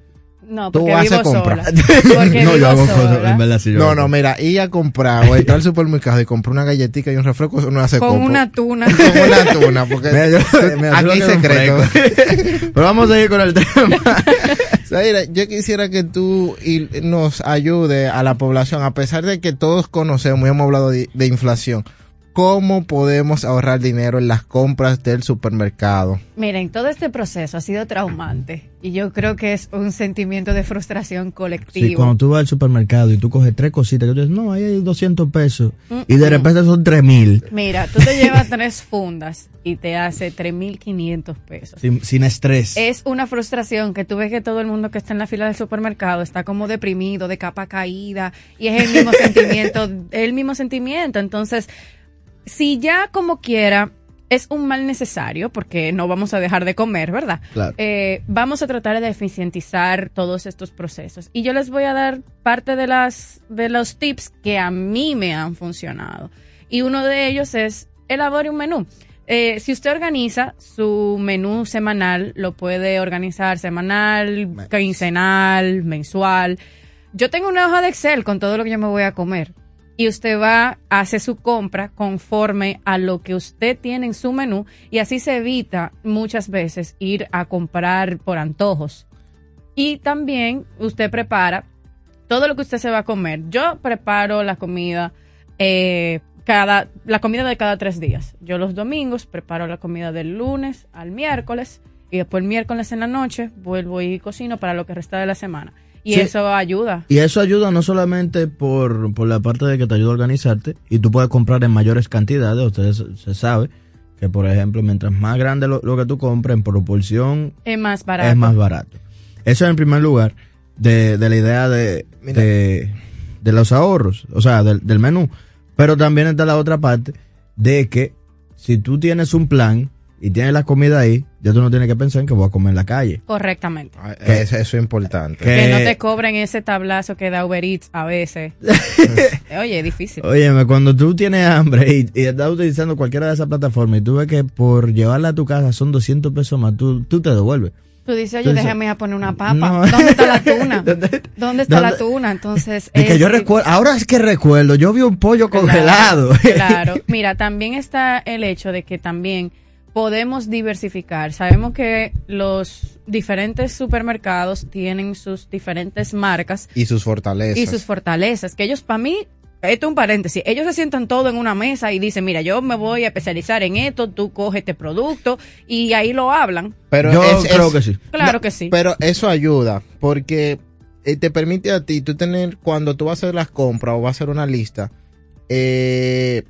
No, porque tú vivo sola. [laughs] no, yo hago cosas, en verdad, sí, yo No, no, mira, y a comprar, o entrar al supermercado y comprar una galletita y un refresco, eso no hace Con una tuna. [laughs] Con una tuna, porque aquí hay secreto. [laughs] Pero vamos a ir con el tema. Zaira, yo quisiera que tú nos ayude a la población, a pesar de que todos conocemos y hemos hablado de, de inflación cómo podemos ahorrar dinero en las compras del supermercado. Miren, todo este proceso ha sido traumante y yo creo que es un sentimiento de frustración colectivo. Sí, cuando tú vas al supermercado y tú coges tres cositas, tú dices, no, ahí hay 200 pesos y de repente son 3 mil. Mira, tú te llevas [laughs] tres fundas y te hace 3.500 pesos. Sin, sin estrés. Es una frustración que tú ves que todo el mundo que está en la fila del supermercado está como deprimido, de capa caída y es el mismo [laughs] sentimiento, el mismo sentimiento. Entonces, si ya como quiera es un mal necesario, porque no vamos a dejar de comer, ¿verdad? Eh, vamos a tratar de eficientizar todos estos procesos. Y yo les voy a dar parte de, las, de los tips que a mí me han funcionado. Y uno de ellos es elabore un menú. Eh, si usted organiza su menú semanal, lo puede organizar semanal, quincenal, mensual. Yo tengo una hoja de Excel con todo lo que yo me voy a comer y usted va, hace su compra conforme a lo que usted tiene en su menú y así se evita muchas veces ir a comprar por antojos. Y también usted prepara todo lo que usted se va a comer. Yo preparo la comida eh, cada la comida de cada tres días. Yo los domingos preparo la comida del lunes al miércoles y después el miércoles en la noche vuelvo y cocino para lo que resta de la semana. Y eso ayuda. Y eso ayuda no solamente por, por la parte de que te ayuda a organizarte y tú puedes comprar en mayores cantidades. Ustedes se sabe que, por ejemplo, mientras más grande lo, que tú compras en proporción es más barato. Es más barato. Eso en primer lugar de, de la idea de, de, los ahorros, o sea, del, del menú. Pero también está la otra parte de que si tú tienes un plan y tienes la comida ahí, ya tú no tienes que pensar en que voy a comer en la calle. Correctamente. Ah, eso, es importante. Que, no te cobren ese tablazo que da Uber Eats a veces. [laughs] Oye, es difícil. Oye, cuando tú tienes hambre y, estás utilizando cualquiera de esas plataformas y tú ves que por llevarla a tu casa son 200 pesos más, tú, tú te devuelves. Tú dices, oye, déjame a poner una papa. ¿Dónde está la [laughs] tuna? ¿Dónde, está la tuna? Entonces. Es que yo recuerdo, ahora es que recuerdo, yo vi un pollo congelado. Claro. [laughs] Mira, también está el hecho de que también podemos diversificar. Sabemos que los diferentes supermercados tienen sus diferentes marcas. Y sus fortalezas. Y sus fortalezas. Que ellos, para mí, esto es un paréntesis, ellos se sientan todo en una mesa y dicen, mira, yo me voy a especializar en esto, tú coges este producto y ahí lo hablan. Pero yo creo que sí. Claro que sí. Pero eso ayuda porque eh, te permite a ti, tú tener, cuando tú vas a hacer las compras o vas a hacer una lista, eh,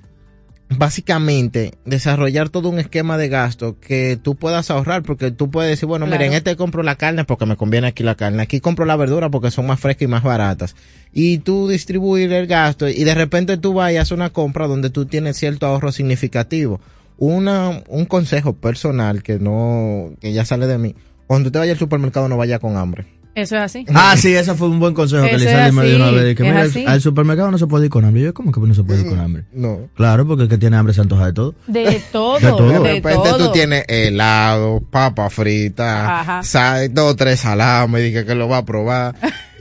básicamente desarrollar todo un esquema de gasto que tú puedas ahorrar porque tú puedes decir, bueno, miren, este compro la carne porque me conviene aquí la carne, aquí compro la verdura porque son más frescas y más baratas. Y tú distribuir el gasto y de repente tú vayas a una compra donde tú tienes cierto ahorro significativo. Una, un consejo personal que no, que ya sale de mí. Cuando te vaya al supermercado no vaya con hambre. Eso es así. Ah, sí, ese fue un buen consejo que le me dio una vez. Que mira, al supermercado no se puede ir con hambre. Yo, ¿cómo que no se puede ir con hambre? No. Claro, porque el que tiene hambre se antoja de todo. De [laughs] todo. de todo. De repente tú tienes helado, papa frita, sal, dos tres salames, y que, que lo va a probar.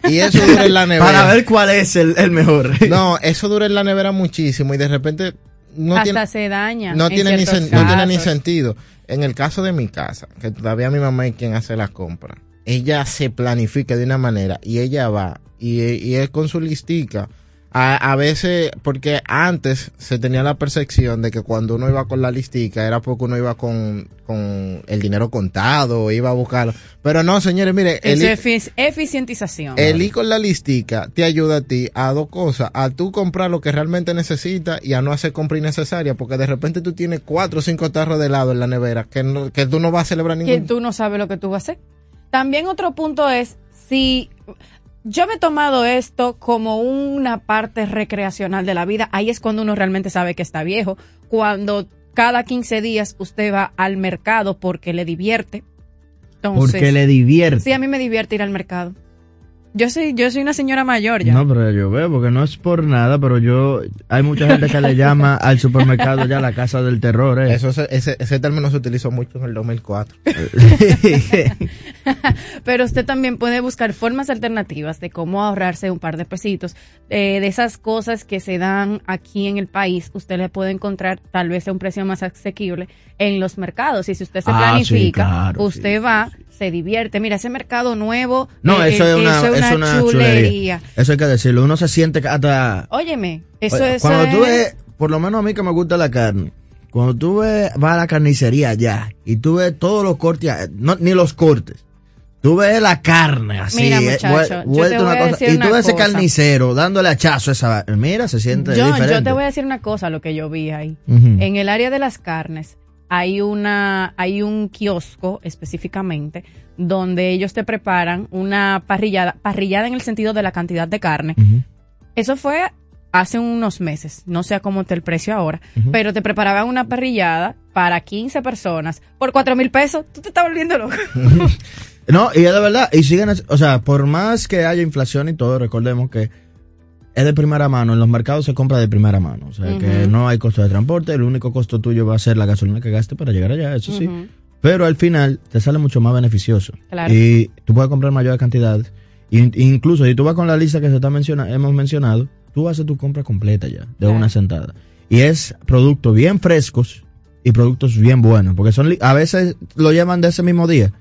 Y eso dura en la [laughs] nevera. Para ver cuál es el, el mejor. [laughs] no, eso dura en la nevera muchísimo y de repente no Hasta tiene, se daña. No tiene, ni, no tiene ni sentido. En el caso de mi casa, que todavía mi mamá es quien hace las compras ella se planifica de una manera y ella va y, y es con su listica. A, a, veces, porque antes se tenía la percepción de que cuando uno iba con la listica era porque uno iba con, con el dinero contado, iba a buscarlo. Pero no, señores, mire. Es eficientización. El ir con la listica te ayuda a ti a dos cosas. A tú comprar lo que realmente necesitas y a no hacer compra innecesaria. Porque de repente tú tienes cuatro o cinco tarros de helado en la nevera que, que tú no vas a celebrar ningún. Que tú no sabes lo que tú vas a hacer. También otro punto es si yo me he tomado esto como una parte recreacional de la vida, ahí es cuando uno realmente sabe que está viejo, cuando cada 15 días usted va al mercado porque le divierte porque le divierte. Sí, a mí me divierte ir al mercado. Yo soy, yo soy una señora mayor ya. No, pero yo veo, porque no es por nada, pero yo, hay mucha gente que le llama [laughs] al supermercado ya la casa del terror. ¿eh? Eso, ese, ese término se utilizó mucho en el 2004. [laughs] pero usted también puede buscar formas alternativas de cómo ahorrarse un par de pesitos. Eh, de esas cosas que se dan aquí en el país, usted le puede encontrar tal vez a un precio más asequible en los mercados. Y si usted se ah, planifica, usted va se divierte. Mira, ese mercado nuevo. No, eh, eso, es una, una, chulería. Eso hay que decirlo. Uno se siente hasta. Óyeme, eso es. Cuando tú ves, por lo menos a mí que me gusta la carne. Cuando tú ves, vas a la carnicería ya y tú ves todos los cortes, no, ni los cortes. Tú ves la carne así, mira, eh, muchacho, una cosa. Y tú ves ese carnicero dándole hachazo a esa. Mira, se siente yo, diferente. Yo te voy a decir una cosa, lo que yo vi ahí. En el área de las carnes, hay una hay un kiosco específicamente donde ellos te preparan una parrillada, parrillada en el sentido de la cantidad de carne. Eso fue hace unos meses, no sé cómo está el precio ahora, pero te preparaban una parrillada para 15 personas por 4 mil pesos. Tú te estás volviendo loco. [laughs] no, y es de verdad, y siguen, o sea, por más que haya inflación y todo, recordemos que es de primera mano, en los mercados se compra de primera mano, o sea que no hay costo de transporte, el único costo tuyo va a ser la gasolina que gaste para llegar allá, eso sí. Pero al final te sale mucho más beneficioso. Y tú puedes comprar mayores cantidades. incluso si tú vas con la lista que se está menciona, hemos mencionado, tú haces tu compra completa ya, de una sentada. Y es productos bien frescos y productos bien buenos, porque son a veces lo llevan de ese mismo día.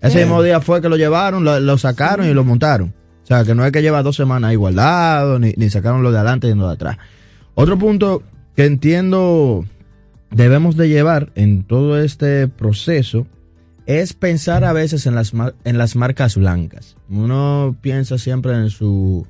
Ese mismo día fue que lo llevaron, lo, sacaron y lo montaron. O sea, que no es que lleva dos semanas ahí guardado, ni, ni sacaron lo de adelante y lo de atrás. Otro punto que entiendo debemos de llevar en todo este proceso es pensar a veces en las, en las marcas blancas. Uno piensa siempre en su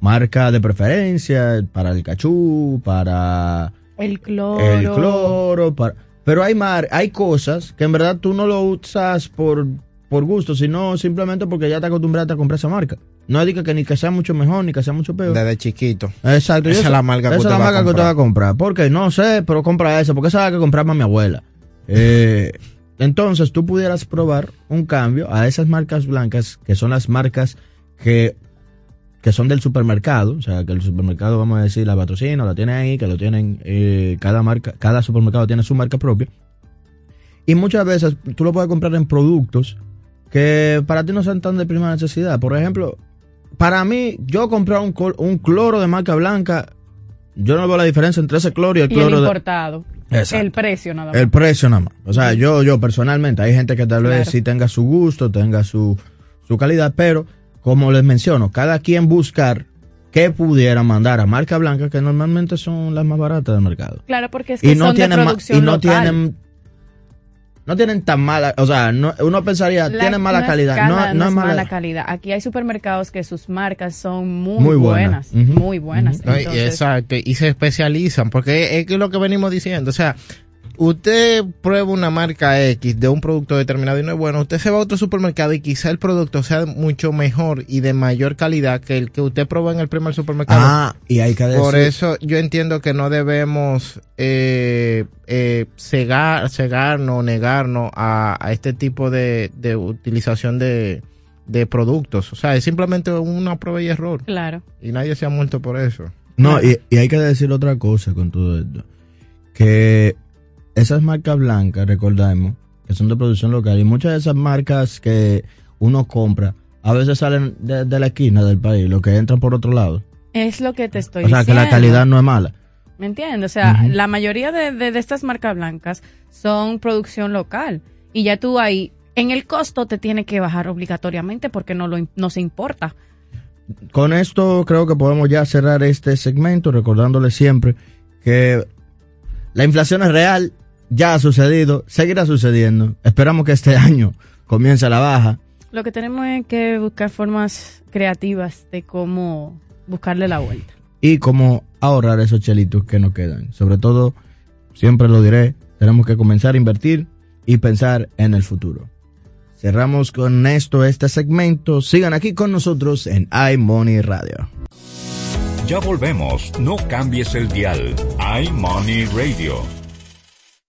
marca de preferencia, para el cachú, para el cloro. El cloro, para, pero hay, mar, hay cosas que en verdad tú no lo usas por por gusto, sino simplemente porque ya te acostumbraste a comprar esa marca. No diga que ni que sea mucho mejor ni que sea mucho peor. Desde chiquito. Exacto. Esa es la marca que, usted, la marca que usted va a comprar. Porque no sé, pero compra esa, porque esa es la que compraba mi abuela. Eh, entonces tú pudieras probar un cambio a esas marcas blancas, que son las marcas que, que son del supermercado. O sea, que el supermercado, vamos a decir, la patrocina, la tiene ahí, que lo tienen, eh, cada marca, cada supermercado tiene su marca propia. Y muchas veces tú lo puedes comprar en productos que para ti no son tan de primera necesidad. Por ejemplo, para mí, yo comprar un, un cloro de marca blanca, yo no veo la diferencia entre ese cloro y el cloro el importado. El precio nada más. El precio nada más. O sea, yo, yo personalmente, hay gente que tal vez sí tenga su gusto, tenga su, su calidad, pero como les menciono, cada quien buscar qué pudiera mandar a marca blanca, que normalmente son las más baratas del mercado. Claro, porque es que y no tienen, Y no tienen no tienen tan mala, o sea, no, uno pensaría, tienen mala calidad. no, no, es mala, calidad. Aquí hay supermercados que sus marcas son muy, buenas, muy buenas. exacto, y se especializan, porque es lo que venimos diciendo, o sea, usted prueba una marca X de un producto determinado y no es bueno, usted se va a otro supermercado y quizá el producto sea mucho mejor y de mayor calidad que el que usted probó en el primer supermercado. Ah, y hay que decir... Por eso yo entiendo que no debemos eh, eh, cegar, cegarnos, negarnos a, a este tipo de, de utilización de, de productos. O sea, es simplemente una prueba y error. Claro. Y nadie se ha muerto por eso. No, y, y hay que decir otra cosa con todo esto. Que esas marcas blancas, recordemos, que son de producción local, y muchas de esas marcas que uno compra, a veces salen de, la esquina del país, lo que entran por otro lado. Es lo que te estoy diciendo. O sea, que la calidad no es mala. ¿Me entiendes? O sea, la mayoría de, de, estas marcas blancas son producción local. Y ya tú ahí, en el costo te tiene que bajar obligatoriamente porque no, lo, no se importa. Con esto creo que podemos ya cerrar este segmento recordándole siempre que la inflación es real, ya ha sucedido, seguirá sucediendo. Esperamos que este [laughs] año comience la baja. Lo que tenemos es que buscar formas creativas de cómo buscarle la vuelta. Y cómo ahorrar esos chelitos que nos quedan. Sobre todo, siempre lo diré, tenemos que comenzar a invertir y pensar en el futuro. Cerramos con esto este segmento. Sigan aquí con nosotros en iMoney Radio. Ya volvemos, no cambies el dial. iMoney Radio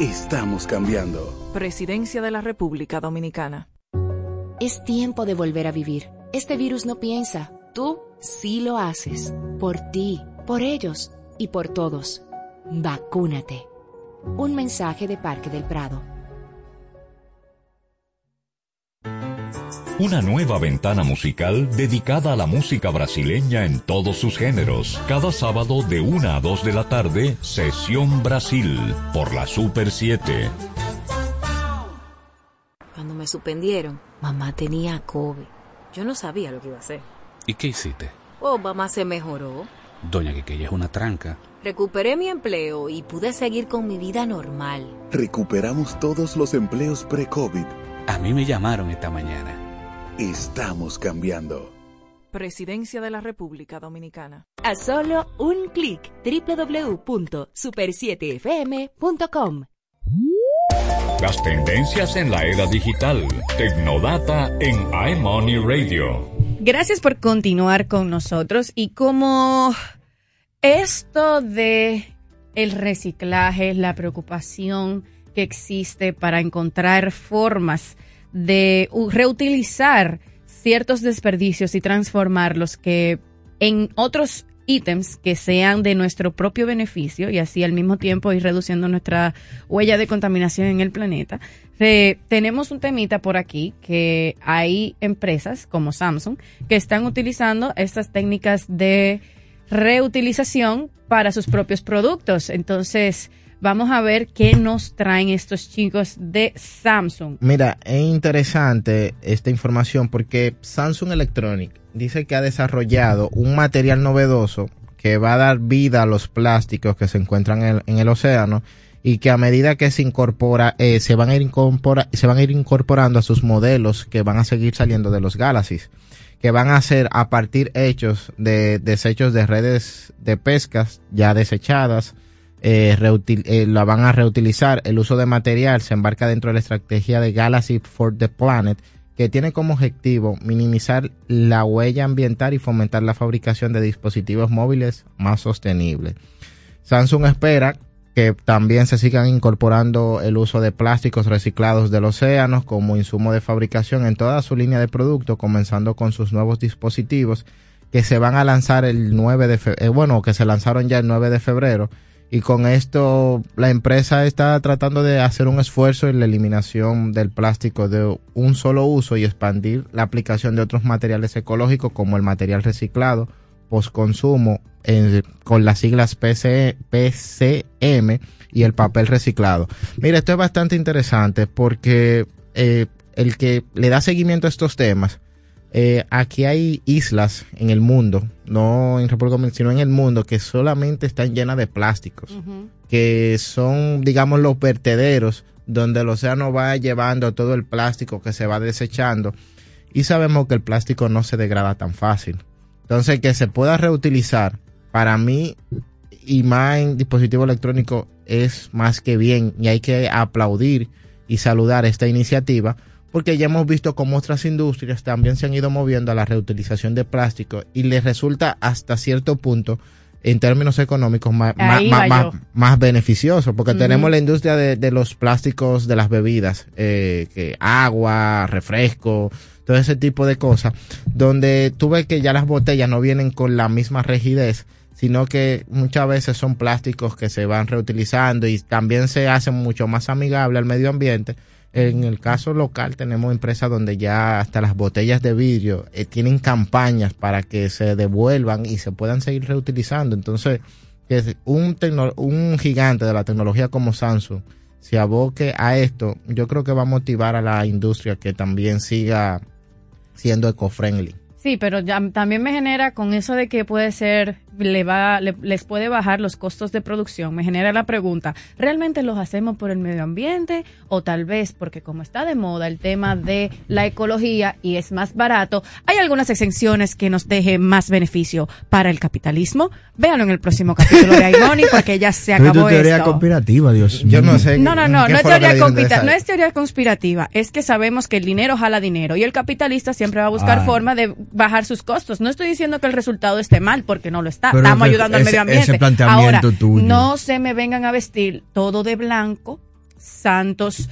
Estamos cambiando. Presidencia de la República Dominicana. Es tiempo de volver a vivir. Este virus no piensa, tú sí lo haces. Por ti, por ellos y por todos. Vacúnate. Un mensaje de Parque del Prado. Una nueva ventana musical dedicada a la música brasileña en todos sus géneros. Cada sábado de 1 a 2 de la tarde, Sesión Brasil, por la Super 7. Cuando me suspendieron, mamá tenía COVID. Yo no sabía lo que iba a hacer. ¿Y qué hiciste? Oh, mamá se mejoró. Doña Quiqueya es una tranca. Recuperé mi empleo y pude seguir con mi vida normal. Recuperamos todos los empleos pre-COVID. A mí me llamaron esta mañana. Estamos cambiando. Presidencia de la República Dominicana. A solo un clic www.super7fm.com. Las tendencias en la era digital. Tecnodata en iMoney Radio. Gracias por continuar con nosotros y como esto de el reciclaje, la preocupación que existe para encontrar formas de reutilizar ciertos desperdicios y transformarlos que en otros ítems que sean de nuestro propio beneficio y así al mismo tiempo ir reduciendo nuestra huella de contaminación en el planeta. tenemos un temita por aquí que hay empresas como Samsung que están utilizando estas técnicas de reutilización para sus propios productos. Entonces, Vamos a ver qué nos traen estos chicos de Samsung. Mira, es interesante esta información porque Samsung Electronic dice que ha desarrollado un material novedoso que va a dar vida a los plásticos que se encuentran en el, océano y que a medida que se incorpora eh, se van a ir se van a ir incorporando a sus modelos que van a seguir saliendo de los Galaxies que van a ser a partir hechos de desechos de redes de pescas ya desechadas eh, eh, la van a reutilizar. El uso de material se embarca dentro de la estrategia de Galaxy for the Planet, que tiene como objetivo minimizar la huella ambiental y fomentar la fabricación de dispositivos móviles más sostenibles. Samsung espera que también se sigan incorporando el uso de plásticos reciclados del océano como insumo de fabricación en toda su línea de productos, comenzando con sus nuevos dispositivos que se van a lanzar el 9 de febrero, eh, bueno, que se lanzaron ya el 9 de febrero y con esto la empresa está tratando de hacer un esfuerzo en la eliminación del plástico de un solo uso y expandir la aplicación de otros materiales ecológicos como el material reciclado, postconsumo, con las siglas PC, PCM y el papel reciclado. Mira, esto es bastante interesante porque eh, el que le da seguimiento a estos temas, eh, aquí hay islas en el mundo, no en República Dominicana, sino en el mundo, que solamente están llenas de plásticos, que son, digamos, los vertederos donde el océano va llevando todo el plástico que se va desechando. Y sabemos que el plástico no se degrada tan fácil. Entonces, que se pueda reutilizar, para mí, y más en dispositivo electrónico, es más que bien. Y hay que aplaudir y saludar esta iniciativa porque ya hemos visto cómo otras industrias también se han ido moviendo a la reutilización de plástico y les resulta hasta cierto punto en términos económicos más, más, beneficioso, porque tenemos la industria de, los plásticos de las bebidas, eh, que agua, refresco, todo ese tipo de cosas, donde tú ves que ya las botellas no vienen con la misma rigidez, sino que muchas veces son plásticos que se van reutilizando y también se hacen mucho más amigables al medio ambiente en el caso local tenemos empresas donde ya hasta las botellas de vidrio eh, tienen campañas para que se devuelvan y se puedan seguir reutilizando. Entonces, que un, un gigante de la tecnología como Samsung se aboque a esto, yo creo que va a motivar a la industria que también siga siendo eco-friendly. Sí, pero también me genera con eso de que puede ser le va, les puede bajar los costos de producción, me genera la pregunta, ¿realmente los hacemos por el medio ambiente o tal vez porque como está de moda el tema de la ecología y es más barato, hay algunas exenciones que nos dejen más beneficio para el capitalismo? Véanlo en el próximo capítulo de Aigoni porque ya se [laughs] acabó es teoría conspirativa, Dios Yo no sé. No, no, no, no es, teoría no es teoría conspirativa, es que sabemos que el dinero jala dinero y el capitalista siempre va a buscar ah. forma de bajar sus costos. No estoy diciendo que el resultado esté mal porque no lo está estamos ayudando al medio ambiente. Ahora, no se me vengan a vestir todo de blanco, santos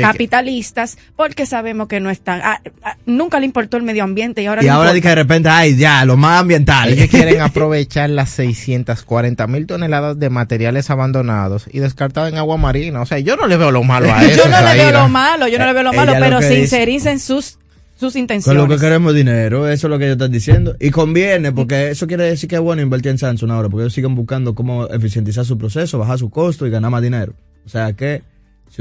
capitalistas, porque sabemos que no están, ah, ah, nunca le importó el medio ambiente y ahora... Y ahora que de repente, ay, ya, lo más ambiental. Ellos quieren aprovechar las 640 mil toneladas de materiales abandonados y descartados en agua marina. O sea, yo no le veo lo malo a [laughs] eso. yo no le veo lo malo, yo no le veo lo malo, pero sincericen en sus sus intenciones. Con lo que queremos dinero, eso es lo que ellos están diciendo. Y conviene, porque eso quiere decir que es bueno invertir en Samsung ahora, porque ellos siguen buscando cómo eficientizar su proceso, bajar su costo y ganar más dinero. O sea que...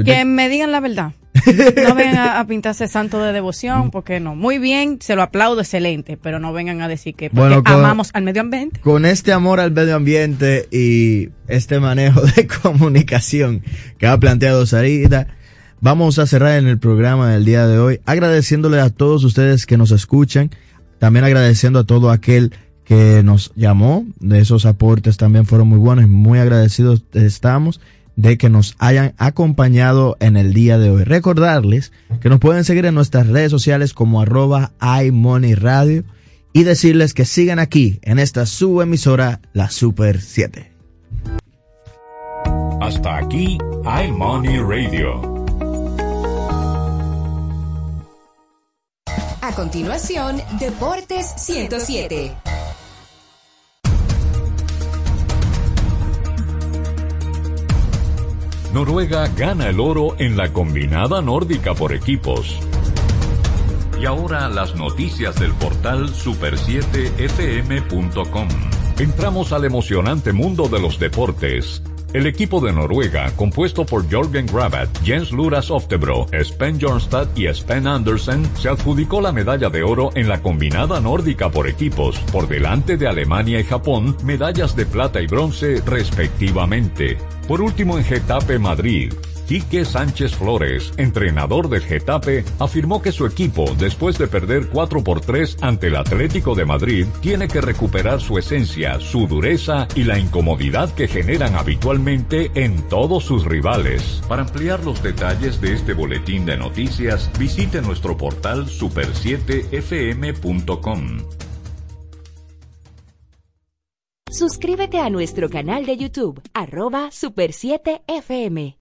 Que me digan la verdad. [laughs] No vengan a, pintarse santo de devoción, porque no. Muy bien, se lo aplaudo, excelente, pero no vengan a decir que porque amamos al medio ambiente. Con este amor al medio ambiente y este manejo de [laughs] comunicación que ha planteado Sarita, Vamos a cerrar en el programa del día de hoy agradeciéndole a todos ustedes que nos escuchan, también agradeciendo a todo aquel que nos llamó, de esos aportes también fueron muy buenos muy agradecidos estamos de que nos hayan acompañado en el día de hoy. Recordarles que nos pueden seguir en nuestras redes sociales como arroba iMoneyRadio y decirles que sigan aquí en esta subemisora, la Super 7. Hasta aquí iMoney Radio A continuación, Deportes 107. Noruega gana el oro en la combinada nórdica por equipos. Y ahora las noticias del portal super7fm.com. Entramos al emocionante mundo de los deportes el equipo de Noruega, compuesto por Jorgen Grabat, Jens Luras Oftebro, Sven Jornstad y Sven Andersen, se adjudicó la medalla de oro en la combinada nórdica por equipos, por delante de Alemania y Japón, medallas de plata y bronce respectivamente. Por último en Getafe Madrid, Quique Sánchez Flores, entrenador del Getafe, afirmó que su equipo, después de perder 4 por 3 ante el Atlético de Madrid, tiene que recuperar su esencia, su dureza y la incomodidad que generan habitualmente en todos sus rivales. Para ampliar los detalles de este boletín de noticias, visite nuestro portal super7fm.com. Suscríbete a nuestro canal de YouTube, arroba Super7FM.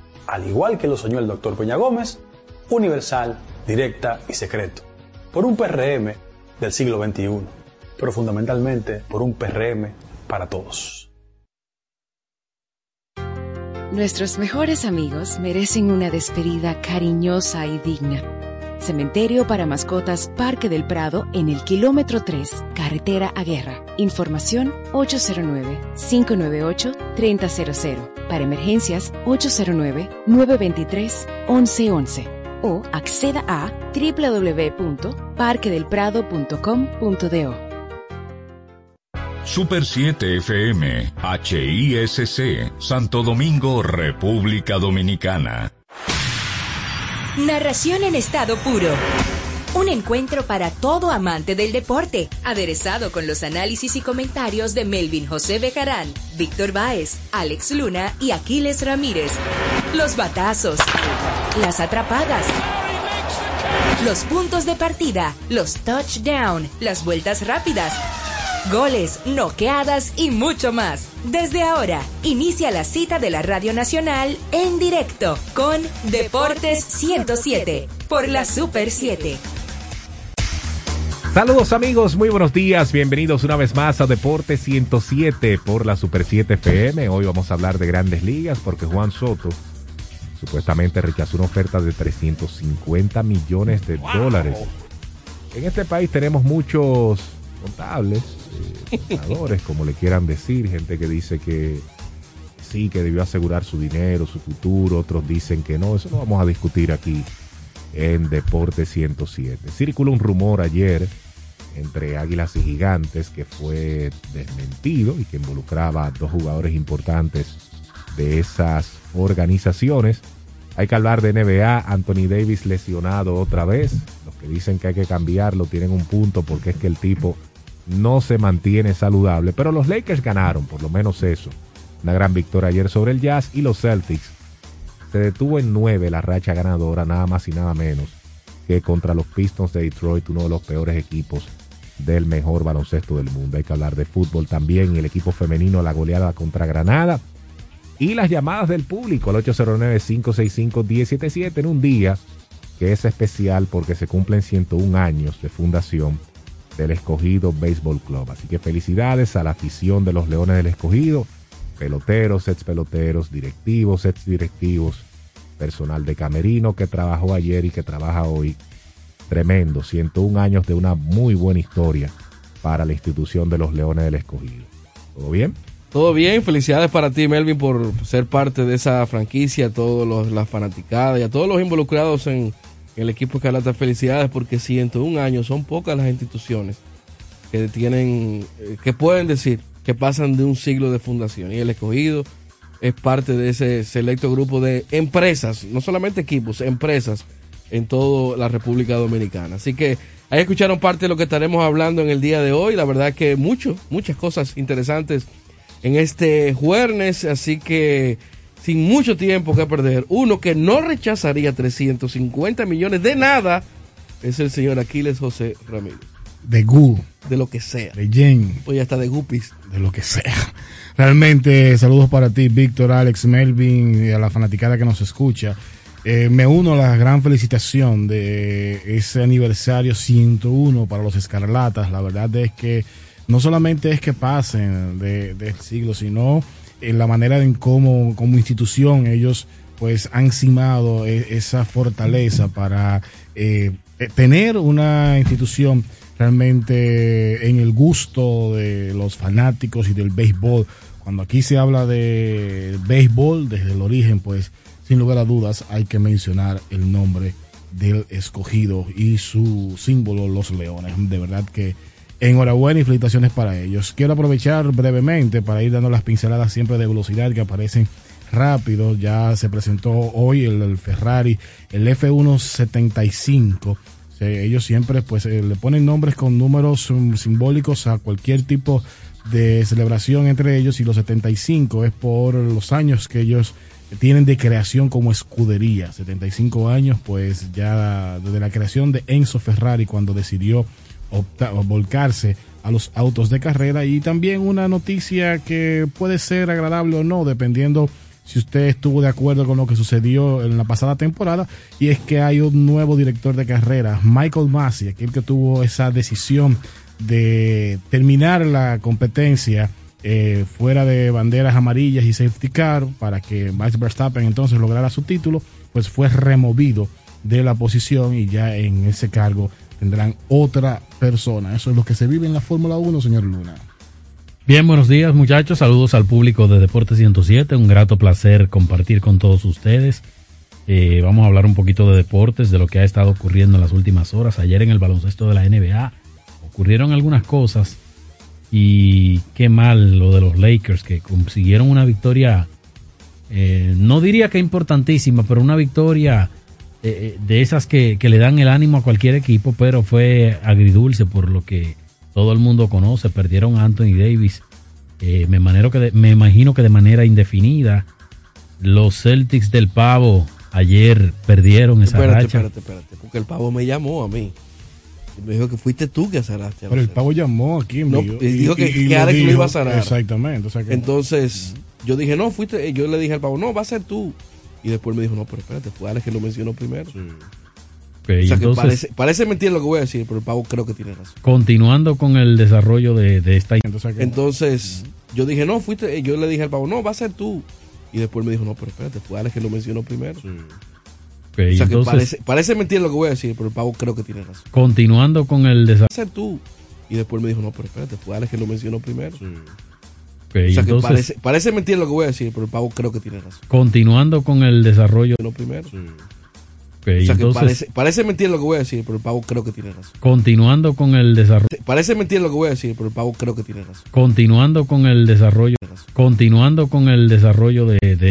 al igual que lo soñó el doctor Peña Gómez, universal, directa y secreto, por un PRM del siglo XXI, pero fundamentalmente por un PRM para todos. Nuestros mejores amigos merecen una despedida cariñosa y digna. Cementerio para Mascotas Parque del Prado en el kilómetro 3, carretera a guerra. Información 809-598-3000. Para emergencias 809-923-1111. O acceda a www.parquedelprado.com.do. Super 7 FM, HISC, Santo Domingo, República Dominicana. Narración en estado puro encuentro para todo amante del deporte, aderezado con los análisis y comentarios de Melvin José Bejarán, Víctor Báez, Alex Luna y Aquiles Ramírez. Los batazos, las atrapadas, los puntos de partida, los touchdown, las vueltas rápidas goles, noqueadas y mucho más. Desde ahora, inicia la cita de la Radio Nacional en directo con Deportes 107 por la Super 7. Saludos amigos, muy buenos días, bienvenidos una vez más a Deportes 107 por la Super 7 FM. Hoy vamos a hablar de grandes ligas porque Juan Soto supuestamente rechazó una oferta de 350 millones de dólares. En este país tenemos muchos contables, como le quieran decir, gente que dice que sí, que debió asegurar su dinero, su futuro, otros dicen que no, eso lo vamos a discutir aquí en Deporte 107. Circuló un rumor ayer entre Águilas y Gigantes que fue desmentido y que involucraba a dos jugadores importantes de esas organizaciones. Hay que hablar de NBA, Anthony Davis lesionado otra vez. Los que dicen que hay que cambiarlo tienen un punto porque es que el tipo no se mantiene saludable. Pero los Lakers ganaron, por lo menos eso. Una gran victoria ayer sobre el Jazz y los Celtics. Se detuvo en nueve la racha ganadora, nada más y nada menos que contra los Pistons de Detroit, uno de los peores equipos del mejor baloncesto del mundo. Hay que hablar de fútbol también. El equipo femenino, la goleada contra Granada. Y las llamadas del público al 809-565-1077 en un día que es especial porque se cumplen 101 años de fundación del Escogido Baseball Club. Así que felicidades a la afición de los Leones del Escogido, peloteros, ex peloteros, directivos, ex directivos, personal de Camerino que trabajó ayer y que trabaja hoy. Tremendo, 101 años de una muy buena historia para la institución de los Leones del Escogido. ¿Todo bien? Todo bien, felicidades para ti Melvin por ser parte de esa franquicia, a todos las fanaticadas y a todos los involucrados en, el equipo Escarlata, felicidades porque 101 años son pocas las instituciones que tienen, eh, que pueden decir que pasan de un siglo de fundación y el escogido es parte de ese selecto grupo de empresas, no solamente equipos, empresas en toda la República Dominicana. Así que ahí escucharon parte de lo que estaremos hablando en el día de hoy. La verdad que mucho, muchas cosas interesantes en este jueves, así que sin mucho tiempo que perder, uno que no rechazaría 350 millones de nada es el señor Aquiles José Ramírez. De Gu. De lo que sea. De Jen. Pues ya está de Gupis. De lo que sea. Realmente, saludos para ti, Víctor, Alex, Melvin y a la fanaticada que nos escucha. Eh, me uno a la gran felicitación de ese aniversario 101 para los Escarlatas. La verdad es que no solamente es que pasen del de siglo, sino en la manera en cómo como institución ellos pues han cimado e, esa fortaleza para eh, eh, tener una institución realmente en el gusto de los fanáticos y del béisbol. Cuando aquí se habla de béisbol desde el origen, pues sin lugar a dudas hay que mencionar el nombre del escogido y su símbolo, los leones. De verdad que Enhorabuena y felicitaciones para ellos. Quiero aprovechar brevemente para ir dando las pinceladas siempre de velocidad que aparecen rápido. Ya se presentó hoy el, Ferrari, el F175. ellos siempre pues eh, le ponen nombres con números um, simbólicos a cualquier tipo de celebración entre ellos y los 75 es por los años que ellos tienen de creación como escudería. 75 años pues ya desde la creación de Enzo Ferrari cuando decidió volcarse a los autos de carrera. Y también una noticia que puede ser agradable o no dependiendo si usted estuvo de acuerdo con lo que sucedió en la pasada temporada. Y es que hay un nuevo director de carrera, Michael Massey, aquel que tuvo esa decisión de terminar la competencia eh, fuera de banderas amarillas y safety car para que Max Verstappen entonces lograra su título, pues fue removido de la posición y ya en ese cargo tendrán otra persona. Eso es lo que se vive en la Fórmula 1, señor Luna. Bien, buenos días muchachos, saludos al público de Deportes 107, un grato placer compartir con todos ustedes. Eh, vamos a hablar un poquito de deportes, de lo que ha estado ocurriendo en las últimas horas. Ayer en el baloncesto de la NBA ocurrieron algunas cosas y qué mal lo de los Lakers que consiguieron una victoria, eh, no diría que importantísima, pero una victoria eh, de esas que, que, le dan el ánimo a cualquier equipo, pero fue agridulce por lo que todo el mundo conoce. Perdieron a Anthony Davis, eh, me, manero que me imagino que de manera indefinida. Los Celtics del Pavo ayer perdieron esa espérate, racha. Espérate, espérate, porque el Pavo me llamó a mí. Y me dijo que fuiste tú que azaraste. Pero el Pavo llamó aquí. No, y dijo que, y, que Alex dijo, lo iba a zarar. Exactamente. O sea que Entonces, yo dije, no, fuiste. Yo le dije al Pavo, no, va a ser tú. Y después me dijo, no, pero espérate, fue Alex que lo mencionó primero. Sí. Okay, o sea entonces, que parece, parece mentira lo que voy a decir, pero el Pavo creo que tiene razón. Continuando con el desarrollo de, de esta... Entonces, Entonces yo dije, no, fuiste. Yo le dije al Pavo, no, va a ser tú. Y después me dijo, no, pero espérate, fue Alex que lo mencionó primero. Sí. Okay, o sea entonces, que parece, parece mentira lo que voy a decir, pero el Pavo creo que tiene razón. Continuando con el desarrollo... Va a ser tú. Y después me dijo, no, pero espérate, fue Alex que lo mencionó primero. Sí. Okay, o sea entonces, que parece, parece mentira lo que voy a decir, pero el Pavo creo que tiene razón. Continuando con el desarrollo... No primero. Sí. Okay, o sea entonces, que parece, parece mentira lo que voy a decir, pero el Pavo creo que tiene razón. Continuando con el desarrollo... Parece mentira lo que voy a decir, pero el Pavo creo que tiene razón. Continuando con el desarrollo... Continuando con el desarrollo de, de